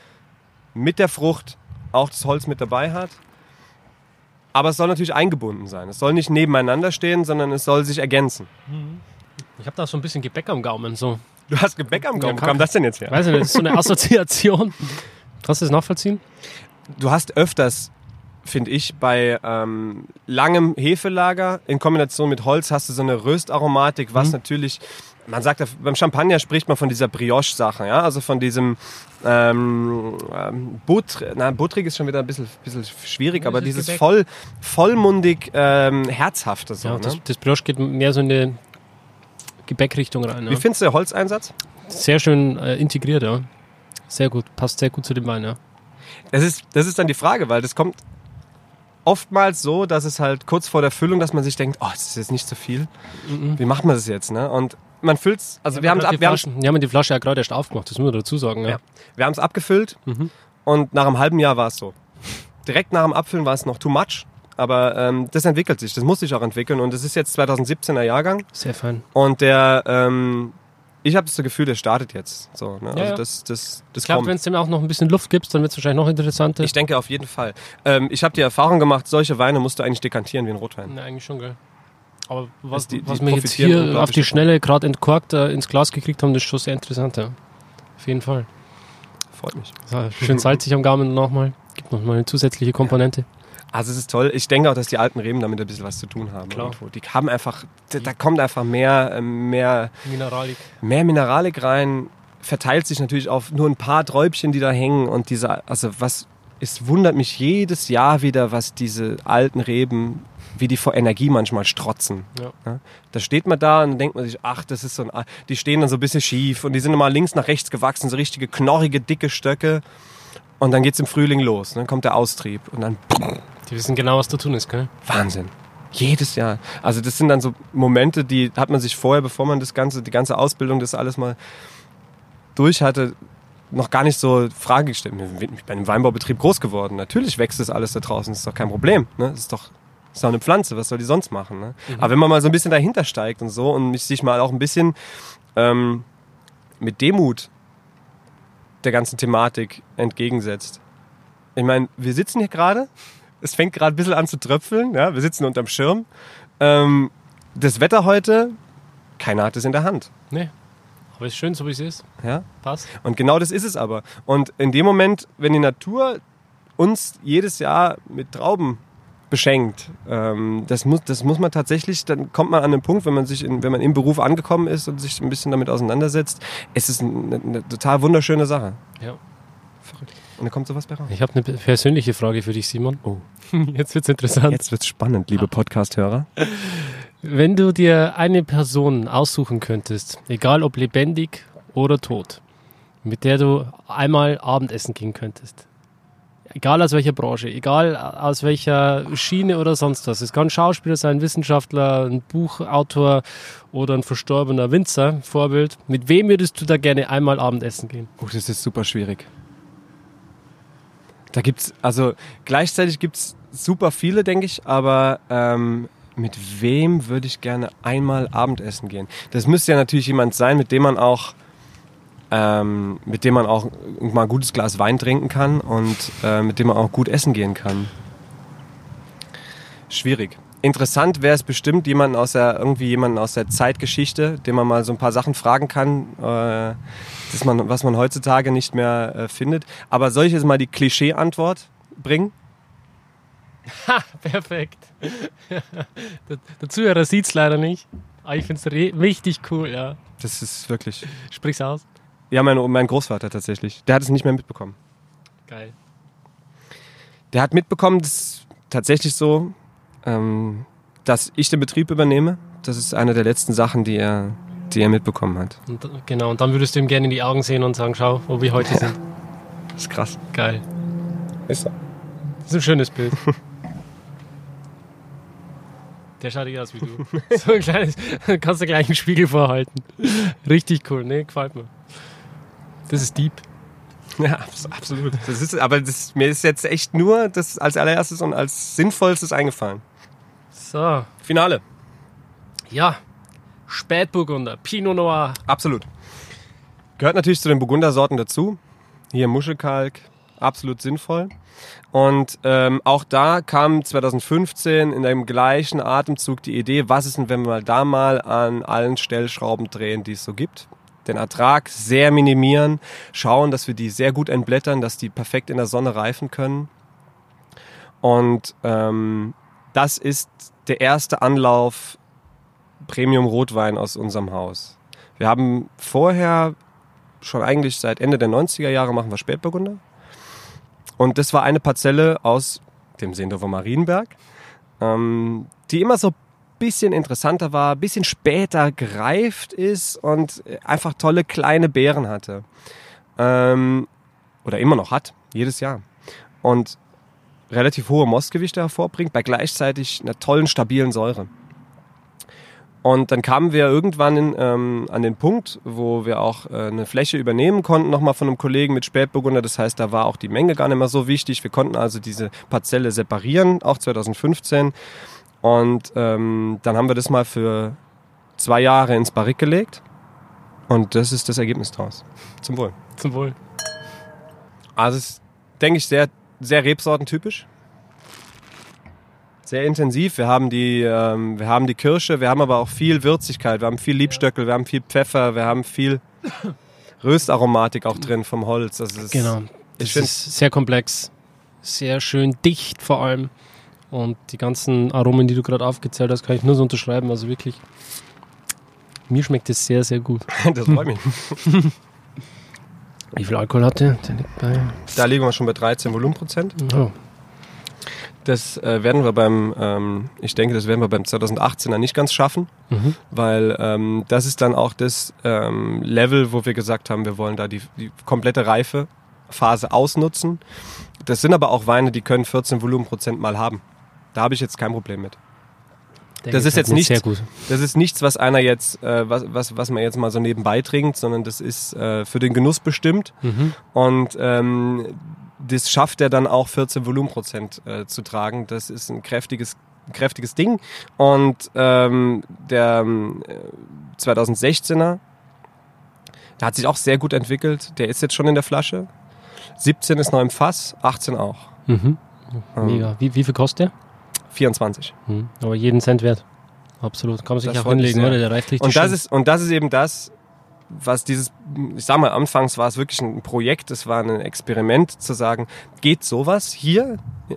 B: mit der Frucht auch das Holz mit dabei hat. Aber es soll natürlich eingebunden sein. Es soll nicht nebeneinander stehen, sondern es soll sich ergänzen.
A: Ich habe da so ein bisschen Gebäck am Gaumen. So.
B: Du hast Gebäck am Gaumen.
A: Ja,
B: Wo kam das denn jetzt her?
A: Weiß ich nicht, das ist so eine Assoziation. Kannst du das nachvollziehen?
B: Du hast öfters, finde ich, bei ähm, langem Hefelager in Kombination mit Holz hast du so eine Röstaromatik, was natürlich, man sagt, beim Champagner spricht man von dieser Brioche-Sache, ja, also von diesem ähm, ähm, Buttr, na, buttrig ist schon wieder ein bisschen, bisschen schwierig, aber dieses
A: Gebäck.
B: voll, vollmundig ähm, herzhafte so.
A: Ja,
B: ne?
A: das, das Brioche geht mehr so in die Gebäckrichtung rein.
B: Wie
A: Ja.
B: findest du den Holzeinsatz?
A: Sehr schön äh, integriert, ja. Sehr gut, passt sehr gut zu dem Wein, ja.
B: Das ist, das ist dann die Frage, weil das kommt oftmals so, dass es halt kurz vor der Füllung, dass man sich denkt, oh, das ist jetzt nicht so viel. Wie macht man das jetzt? Ne? Und man füllt's, also wir haben ab, wir
A: Flaschen, wir haben die Flasche ja gerade erst aufgemacht, das muss man dazu sagen. Ja.
B: Ja. Wir haben es abgefüllt und nach einem halben Jahr war es so. Direkt nach dem Abfüllen war es noch too much, aber ähm, das entwickelt sich, das muss sich auch entwickeln und es ist jetzt 2017er Jahrgang
A: Sehr fein.
B: und der, ähm, ich habe das Gefühl, der startet jetzt. So, ne?
A: Ja,
B: also
A: ja.
B: das, das, das
A: Ich glaube, wenn es dem auch noch ein bisschen Luft gibt, dann wird es wahrscheinlich noch interessanter.
B: Ich denke auf jeden Fall. Ähm, ich habe die Erfahrung gemacht, solche Weine musst du eigentlich dekantieren wie ein Rotwein.
A: Na, eigentlich schon, gell. Aber was,
B: die- die
A: was wir jetzt hier auf die. Schnelle gerade entkorkt äh, ins Glas gekriegt haben, das ist schon sehr interessant, ja. Auf jeden Fall.
B: Freut mich.
A: So, schön salzig am Gaumen nochmal. Gibt nochmal eine zusätzliche Komponente.
B: Also es ist toll. Ich denke auch, dass die alten Reben damit ein bisschen was zu tun haben.
A: Klar.
B: irgendwo. Die haben einfach, da, kommt einfach mehr, äh, mehr,
A: Mineralik.
B: mehr Mineralik rein. Verteilt sich natürlich auf nur ein paar Träubchen, die da hängen. Und diese, also was, es wundert mich jedes Jahr wieder, was diese alten Reben, wie die vor Energie manchmal strotzen.
A: Ja.
B: Da steht man da und denkt man sich, ach, das ist so ein, die stehen dann so ein bisschen schief und die sind immer links nach rechts gewachsen, so richtige knorrige, dicke Stöcke. Und dann geht's im Frühling los. Dann kommt der Austrieb und dann
A: Die wissen genau, was da tun ist, gell?
B: Wahnsinn. Jedes Jahr. Also das sind dann so Momente, die hat man sich vorher, bevor man das ganze, die ganze Ausbildung, das alles mal durch hatte, noch gar nicht so Frage gestellt. Ich bin bei einem Weinbaubetrieb groß geworden. Natürlich wächst das alles da draußen, das ist doch kein Problem. Ne? Das ist doch, das ist doch eine Pflanze, was soll die sonst machen? Ne? Aber wenn man mal so ein bisschen dahinter steigt und so und sich mal auch ein bisschen ähm, mit Demut der ganzen Thematik entgegensetzt. Ich meine, wir sitzen hier gerade, es fängt gerade ein bisschen an zu tröpfeln, ja? wir sitzen unterm Schirm. Ähm, das Wetter heute, keiner hat es in der Hand.
A: Nee. Aber ist schön, so wie es ist.
B: Ja?
A: Passt.
B: Und genau das ist es aber. Und in dem Moment, wenn die Natur uns jedes Jahr mit Trauben beschenkt, ähm, das, muss, das muss man tatsächlich, dann kommt man an den Punkt, wenn man sich in, wenn man im Beruf angekommen ist und sich ein bisschen damit auseinandersetzt, es ist eine, eine total wunderschöne Sache.
A: Ja.
B: Verrückt. Und da kommt sowas bei raus.
A: Ich habe eine persönliche Frage für dich, Simon.
B: Oh.
A: Jetzt wird's interessant.
B: Jetzt wird's spannend, liebe Podcast-Hörer.
A: Wenn du dir eine Person aussuchen könntest, egal ob lebendig oder tot, mit der du einmal Abendessen gehen könntest, egal aus welcher Branche, egal aus welcher Schiene oder sonst was, es kann Schauspieler sein, Wissenschaftler, ein Buchautor oder ein verstorbener Winzer, Vorbild, mit wem würdest du da gerne einmal Abendessen gehen?
B: Oh, das ist super schwierig. Da gibt's, also gleichzeitig gibt's super viele, denke ich, aber ähm, mit wem würde ich gerne einmal Abendessen gehen? Das müsste ja natürlich jemand sein, mit dem man auch ähm, mit dem man auch mal ein gutes Glas Wein trinken kann und äh, mit dem man auch gut essen gehen kann. Schwierig. Interessant wäre es bestimmt, jemanden aus der, irgendwie jemanden aus der Zeitgeschichte, dem man mal so ein paar Sachen fragen kann, äh, das man, was man heutzutage nicht mehr äh, findet. Aber soll ich jetzt mal die Klischee-Antwort bringen?
A: Ha, perfekt. der, der Zuhörer sieht's leider nicht, aber ich finde es richtig cool, ja.
B: Das ist wirklich.
A: Sprich's aus.
B: Ja, mein, mein Großvater tatsächlich. Der hat es nicht mehr mitbekommen.
A: Geil.
B: Der hat mitbekommen, das ist tatsächlich so, ähm, dass ich den Betrieb übernehme. Das ist eine der letzten Sachen, die er, die er mitbekommen hat.
A: Und, genau, und dann würdest du ihm gerne in die Augen sehen und sagen, schau, wo wir heute sind.
B: Das ist krass.
A: Geil.
B: Ist so.
A: Das ist ein schönes Bild. Der schaut eh aus wie du. So ein kleines, kannst du gleich einen Spiegel vorhalten. Richtig cool, ne? Gefällt mir. Das ist deep.
B: Ja, abs- absolut. Das ist, aber das, mir ist jetzt echt nur das als allererstes und als sinnvollstes eingefallen.
A: So,
B: Finale.
A: ja. Spätburgunder, Pinot Noir.
B: Absolut. Gehört natürlich zu den Burgundersorten dazu. Hier Muschelkalk, absolut sinnvoll. Und ähm, auch da kam 2015 in dem gleichen Atemzug die Idee, was ist denn, wenn wir da mal an allen Stellschrauben drehen, die es so gibt. Den Ertrag sehr minimieren, schauen, dass wir die sehr gut entblättern, dass die perfekt in der Sonne reifen können. Und ähm, das ist der erste Anlauf Premium Rotwein aus unserem Haus. Wir haben vorher schon eigentlich seit Ende der 90er Jahre machen wir Spätburgunder. Und das war eine Parzelle aus dem Seendorfer Marienberg, ähm, die immer so bisschen interessanter war, bisschen später gereift ist und einfach tolle kleine Beeren hatte. Ähm, oder immer noch hat, jedes Jahr. Und relativ hohe Mostgewichte hervorbringt, bei gleichzeitig einer tollen, stabilen Säure. Und dann kamen wir irgendwann in, ähm, an den Punkt, wo wir auch äh, eine Fläche übernehmen konnten, nochmal von einem Kollegen mit Spätburgunder. Das heißt, da war auch die Menge gar nicht mehr so wichtig. Wir konnten also diese Parzelle separieren, auch 2015. Und ähm, dann haben wir das mal für zwei Jahre ins Barrik gelegt. Und das ist das Ergebnis draus. Zum Wohl.
A: Zum Wohl.
B: Also es ist, denke ich, sehr, sehr rebsortentypisch. Sehr intensiv. Wir haben, die, ähm, wir haben die Kirsche, wir haben aber auch viel Würzigkeit. Wir haben viel Liebstöckel, wir haben viel Pfeffer, wir haben viel Röstaromatik auch drin vom Holz. Es ist,
A: Genau. Das
B: find-
A: ist sehr komplex, sehr schön dicht vor allem. Und die ganzen Aromen, die du gerade aufgezählt hast, kann ich nur so unterschreiben. Also wirklich, mir schmeckt es sehr, sehr gut.
B: das freut mich.
A: Wie viel Alkohol hatte? Der liegt bei.
B: Da liegen wir schon bei 13 Volumenprozent.
A: Oh,
B: Das äh, werden wir beim, ähm, ich denke, das werden wir beim 2018er nicht ganz schaffen,
A: mhm.
B: weil ähm, das ist dann auch das ähm, Level, wo wir gesagt haben, wir wollen da die, die komplette Reifephase ausnutzen. Das sind aber auch Weine, die können 14 Volumenprozent mal haben. Da habe ich jetzt kein Problem mit.
A: Der
B: Das ist
A: gefällt
B: jetzt nicht-. Das ist nichts, was einer jetzt, äh, was, was, was man jetzt mal so nebenbei trinkt, sondern das ist äh, für den Genuss bestimmt.
A: Mhm.
B: Und ähm, das schafft er dann auch 14 Volumenprozent äh, zu tragen. Das ist ein kräftiges, kräftiges Ding. Und ähm, der ähm, äh, 2016er, der hat sich auch sehr gut entwickelt. Der ist jetzt schon in der Flasche. 17 ist noch im Fass, 18 auch.
A: Mhm.
B: Ähm,
A: Mega. Wie, wie viel kostet der?
B: 24.
A: Mhm. Aber jeden Cent wert. Absolut. Kann man sich
B: Das
A: auch hinlegen, oder? Der reicht richtig
B: Und das
A: schön.
B: ist, und das ist eben das, was dieses, ich sag mal, anfangs war es wirklich ein Projekt, es war ein Experiment zu sagen, geht sowas hier? Äh,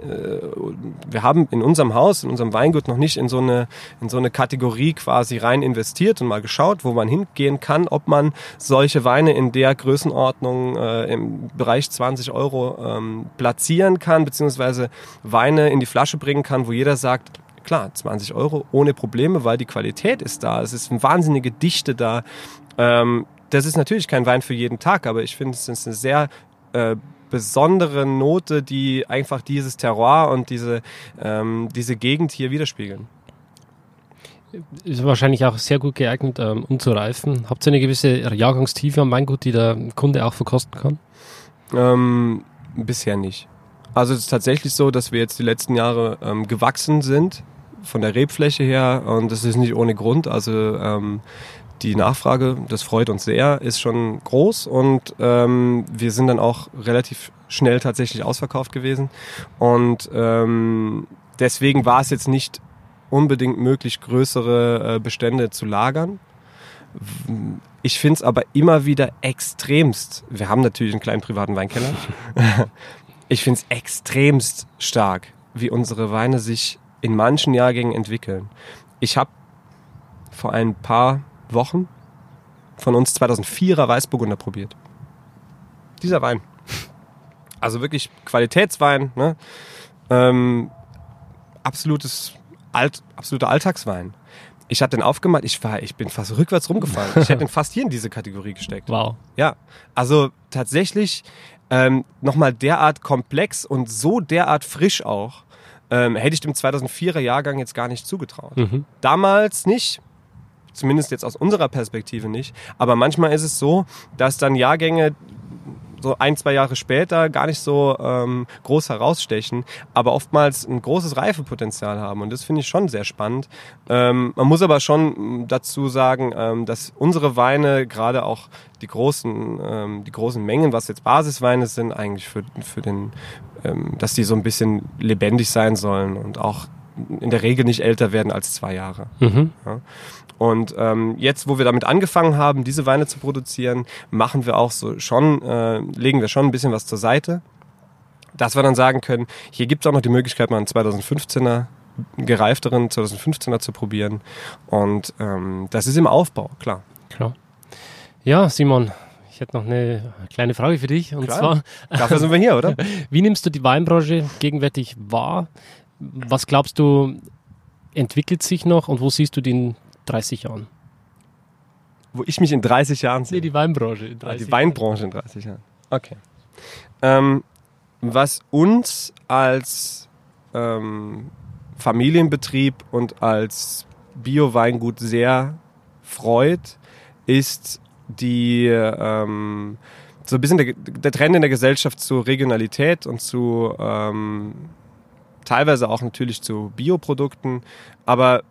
B: Wir haben in unserem Haus, in unserem Weingut noch nicht in so eine, in so eine Kategorie quasi rein investiert und mal geschaut, wo man hingehen kann, ob man solche Weine in der Größenordnung äh, im Bereich 20 Euro ähm, platzieren kann, beziehungsweise Weine in die Flasche bringen kann, wo jeder sagt, klar, 20 Euro ohne Probleme, weil die Qualität ist da. Es ist eine wahnsinnige Dichte da. Ähm, das ist natürlich kein Wein für jeden Tag, aber ich finde, es ist eine sehr äh, besondere Note, die einfach dieses Terroir und diese, ähm, diese Gegend hier widerspiegeln.
A: Ist wahrscheinlich auch sehr gut geeignet, ähm, um zu reifen. Habt ihr eine gewisse Jahrgangstiefe am Weingut, die der Kunde auch verkosten kann?
B: Ähm, bisher nicht. Also es ist tatsächlich so, dass wir jetzt die letzten Jahre ähm, gewachsen sind von der Rebfläche her und das ist nicht ohne Grund. Also ähm, die Nachfrage, das freut uns sehr, ist schon groß und ähm, wir sind dann auch relativ schnell tatsächlich ausverkauft gewesen und ähm, deswegen war es jetzt nicht unbedingt möglich, größere äh, Bestände zu lagern. Ich finde es aber immer wieder extremst. Wir haben natürlich einen kleinen privaten Weinkeller. ich finde es extremst stark, wie unsere Weine sich in manchen Jahrgängen entwickeln. Ich habe vor ein paar Wochen von uns 2004er Weißburgunder probiert. Dieser Wein. Also wirklich Qualitätswein, ne? ähm, absolutes Alt, absoluter Alltagswein. Ich habe den aufgemacht, ich war, ich bin fast rückwärts rumgefallen. Ich hätte den fast hier in diese Kategorie gesteckt.
A: Wow.
B: Ja, also tatsächlich ähm, nochmal derart komplex und so derart frisch auch, ähm, hätte ich dem 2004er Jahrgang jetzt gar nicht zugetraut.
A: Mhm.
B: Damals nicht, zumindest jetzt aus unserer Perspektive nicht, aber manchmal ist es so, dass dann Jahrgänge so ein, zwei Jahre später gar nicht so ähm, groß herausstechen, aber oftmals ein großes Reifepotenzial haben. Und das finde ich schon sehr spannend. Ähm, man muss aber schon dazu sagen, ähm, dass unsere Weine, gerade auch die großen, ähm, die großen Mengen, was jetzt Basisweine sind, eigentlich für, für den, ähm, dass die so ein bisschen lebendig sein sollen und auch in der Regel nicht älter werden als zwei Jahre.
A: Mhm.
B: Und ähm, jetzt, wo wir damit angefangen haben, diese Weine zu produzieren, machen wir auch so schon, äh, legen wir schon ein bisschen was zur Seite, dass wir dann sagen können, hier gibt es auch noch die Möglichkeit, mal einen 2015er gereifteren 2015er zu probieren. Und ähm, das ist im Aufbau, klar.
A: Klar. Ja, Simon, ich hätte noch eine kleine Frage für dich. Und
B: Klar.
A: zwar,
B: Dafür sind wir hier, oder?
A: wie nimmst du die Weinbranche gegenwärtig wahr? Was glaubst du, entwickelt sich noch und wo siehst du die in 30 Jahren?
B: Wo ich mich in 30 Jahren sehe.
A: Nee, die Weinbranche in
B: Ah,
A: 30
B: die Weinbranche in 30 Jahren. Okay. Ähm, was uns als ähm, Familienbetrieb und als Bio-Weingut sehr freut, ist die ähm, so ein bisschen der, der, Trend in der Gesellschaft zu Regionalität und zu ähm, teilweise auch natürlich zu Bioprodukten, aber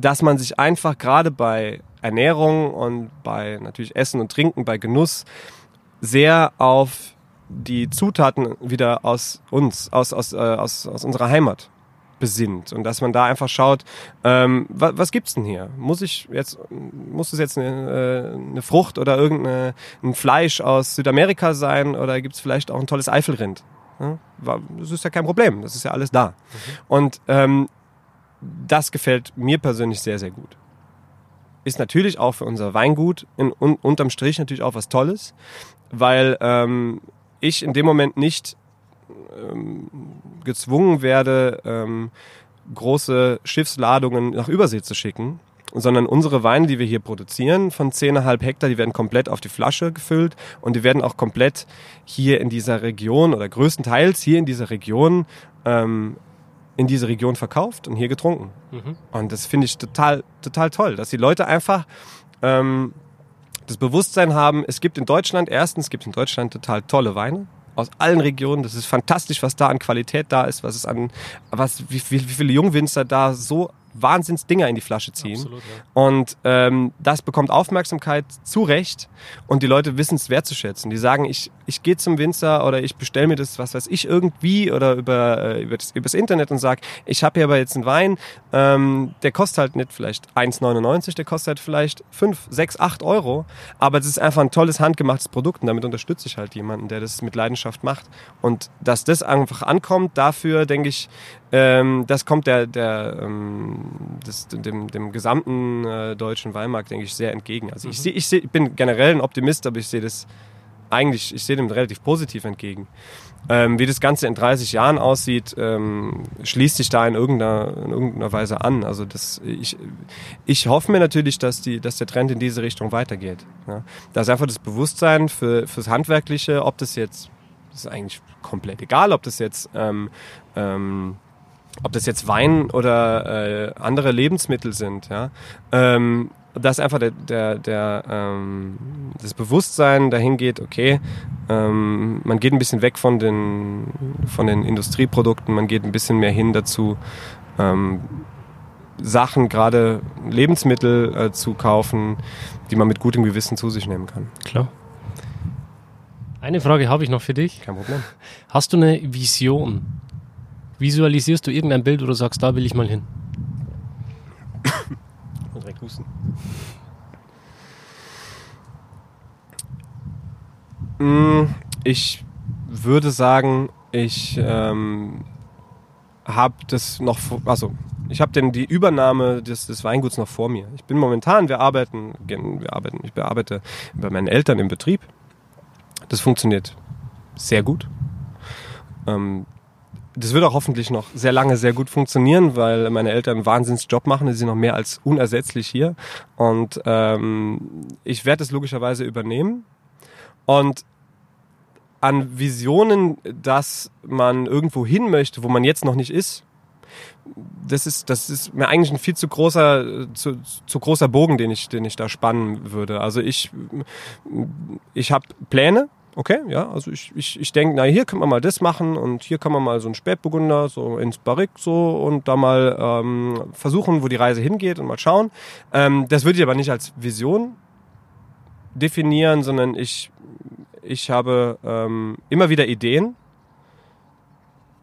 B: dass man sich einfach gerade bei Ernährung und bei natürlich Essen und Trinken, bei Genuss sehr auf die Zutaten wieder aus uns, aus, aus, äh, aus, aus unserer Heimat besinnt und dass man da einfach schaut, ähm, was, was gibt's denn hier? Muss ich jetzt, muss es jetzt eine, äh, eine Frucht oder irgendein Fleisch aus Südamerika sein oder gibt's vielleicht auch ein tolles Eifelrind? Das ist ja kein Problem, das ist ja alles da. Mhm. Und ähm, das gefällt mir persönlich sehr, sehr gut. Ist natürlich auch für unser Weingut in, un, unterm Strich natürlich auch was Tolles, weil ähm, ich in dem Moment nicht ähm, gezwungen werde, ähm, große Schiffsladungen nach Übersee zu schicken, sondern unsere Weine, die wir hier produzieren, von 10,5 Hektar, die werden komplett auf die Flasche gefüllt und die werden auch komplett hier in dieser Region oder größtenteils hier in dieser Region ähm, in diese Region verkauft und hier getrunken. Mhm. Und das finde ich total, total toll, dass die Leute einfach ähm, das Bewusstsein haben, es gibt in Deutschland, erstens es gibt in Deutschland total tolle Weine, aus allen Regionen. Das ist fantastisch, was da an Qualität da ist, was es an, was, wie, wie, wie viele Jungwinzer da so Wahnsinnsdinger in die Flasche ziehen. Absolut, ja. Und ähm, das bekommt Aufmerksamkeit zu Recht und die Leute wissen es wertzuschätzen. Die sagen, ich, ich gehe zum Winzer oder ich bestelle mir das, was weiß ich, irgendwie oder über, äh, über, das, übers Internet und sage, ich habe hier aber jetzt einen Wein, ähm, der kostet halt nicht vielleicht 1,99, der kostet halt vielleicht 5, 6, 8 Euro, aber es ist einfach ein tolles handgemachtes Produkt und damit unterstütze ich halt jemanden, der das mit Leidenschaft macht. Und dass das einfach ankommt, dafür denke ich, ähm, das kommt der, der, ähm, das, dem, dem gesamten äh, deutschen Weinmarkt, denke ich, sehr entgegen. Also mhm. ich, seh, ich, seh, ich bin generell ein Optimist, aber ich sehe das eigentlich, ich sehe dem relativ positiv entgegen. Ähm, wie das Ganze in 30 Jahren aussieht, ähm, schließt sich da in irgendeiner, in irgendeiner Weise an. Also das, ich, ich hoffe mir natürlich, dass, die, dass der Trend in diese Richtung weitergeht. Ja. Da ist einfach das Bewusstsein für, fürs Handwerkliche, ob das jetzt, das ist eigentlich komplett egal, ob das jetzt ähm, ähm, ob das jetzt Wein oder äh, andere Lebensmittel sind, ja, ähm, dass einfach der, der, der, ähm, das Bewusstsein dahin geht, okay, ähm, man geht ein bisschen weg von den, von den Industrieprodukten, man geht ein bisschen mehr hin dazu, ähm, Sachen, gerade Lebensmittel äh, zu kaufen, die man mit gutem Gewissen zu sich nehmen kann.
A: Klar. Eine Frage habe ich noch für dich.
B: Kein Problem.
A: Hast du eine Vision? Visualisierst du irgendein Bild oder sagst, da will ich mal hin?
B: Und direkt husten. Mm, ich würde sagen, ich ähm, habe das noch, also ich habe denn die Übernahme des, des, Weinguts noch vor mir. Ich bin momentan, wir arbeiten, wir arbeiten, ich bearbeite bei meinen Eltern im Betrieb. Das funktioniert sehr gut. Ähm, das wird auch hoffentlich noch sehr lange sehr gut funktionieren, weil meine Eltern einen Wahnsinnsjob machen. Die sind noch mehr als unersetzlich hier. Und ähm, ich werde es logischerweise übernehmen. Und an Visionen, dass man irgendwo hin möchte, wo man jetzt noch nicht ist, das ist, das ist mir eigentlich ein viel zu großer, zu, zu großer Bogen, den ich, den ich da spannen würde. Also ich, ich habe Pläne, Okay, ja, also ich, ich, ich denke, na hier können wir mal das machen und hier kann man mal so ein Spätburgunder so ins Barrique so und da mal ähm, versuchen, wo die Reise hingeht und mal schauen. Ähm, das würde ich aber nicht als Vision definieren, sondern ich, ich habe ähm, immer wieder Ideen.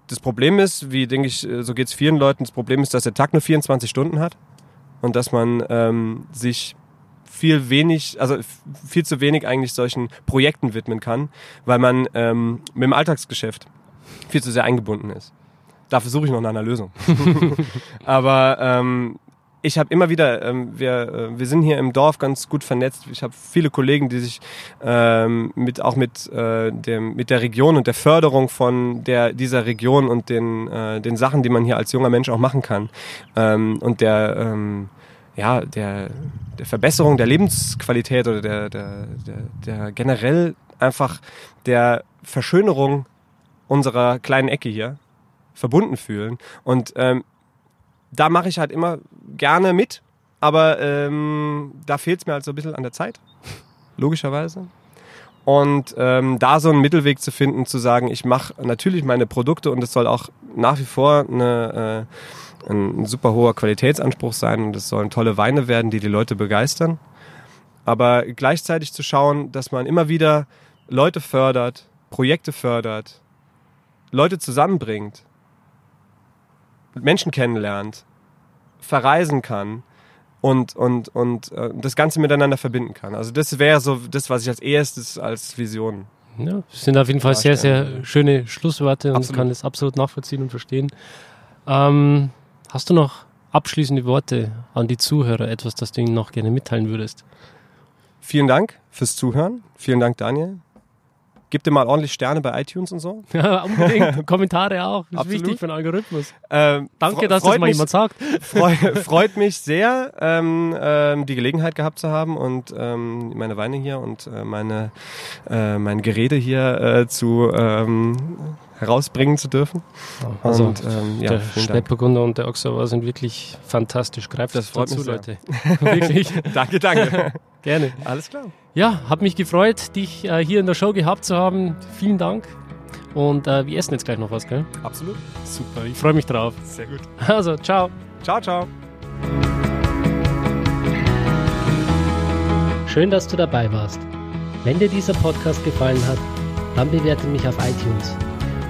B: Das Problem ist, wie denke ich, so geht es vielen Leuten, das Problem ist, dass der Tag nur 24 Stunden hat und dass man ähm, sich viel wenig, also viel zu wenig eigentlich solchen Projekten widmen kann, weil man ähm, mit dem Alltagsgeschäft viel zu sehr eingebunden ist. Da versuche ich noch nach einer Lösung. Aber ähm, ich habe immer wieder, ähm, wir, äh, wir sind hier im Dorf ganz gut vernetzt. Ich habe viele Kollegen, die sich ähm, mit auch mit äh, dem mit der Region und der Förderung von der dieser Region und den äh, den Sachen, die man hier als junger Mensch auch machen kann ähm, und der ähm, ja, der, der Verbesserung der Lebensqualität oder der, der, der, der generell einfach der Verschönerung unserer kleinen Ecke hier verbunden fühlen. Und ähm, da mache ich halt immer gerne mit, aber ähm, da fehlt es mir halt so ein bisschen an der Zeit, logischerweise. Und ähm, da so einen Mittelweg zu finden, zu sagen, ich mache natürlich meine Produkte und es soll auch nach wie vor eine, äh, ein super hoher Qualitätsanspruch sein und es sollen tolle Weine werden, die die Leute begeistern. Aber gleichzeitig zu schauen, dass man immer wieder Leute fördert, Projekte fördert, Leute zusammenbringt, Menschen kennenlernt, verreisen kann und, und, und äh, das Ganze miteinander verbinden kann. Also das wäre so das, was ich als erstes als Vision.
A: Ja, das sind auf jeden Fall sehr, sehr schöne Schlussworte und ich kann das absolut nachvollziehen und verstehen. Ähm, hast du noch abschließende Worte an die Zuhörer, etwas, das du ihnen noch gerne mitteilen würdest?
B: Vielen Dank fürs Zuhören. Vielen Dank, Daniel. Gib dir mal ordentlich Sterne bei iTunes und so.
A: Ja, unbedingt. Kommentare auch. Das ist wichtig für den Algorithmus. Ähm, Danke, dass das mal mich, jemand sagt.
B: Freu, freut mich sehr, ähm, ähm, die Gelegenheit gehabt zu haben und ähm, meine Weine hier und äh, meine, äh, mein Gerede hier äh, zu ähm, herausbringen zu dürfen.
A: Also und, ähm, ja, der Spätburgunder und der Auxerrois sind wirklich fantastisch. Greift das freut dazu, mich Leute.
B: wirklich. danke, danke.
A: Gerne.
B: Alles klar.
A: Ja, hat mich gefreut, dich äh, hier in der Show gehabt zu haben. Vielen Dank. Und äh, wir essen jetzt gleich noch was, gell?
B: Absolut.
A: Super, ich freue mich drauf.
B: Sehr gut.
A: Also, ciao.
B: Ciao, ciao.
A: Schön, dass du dabei warst. Wenn dir dieser Podcast gefallen hat, dann bewerte mich auf iTunes.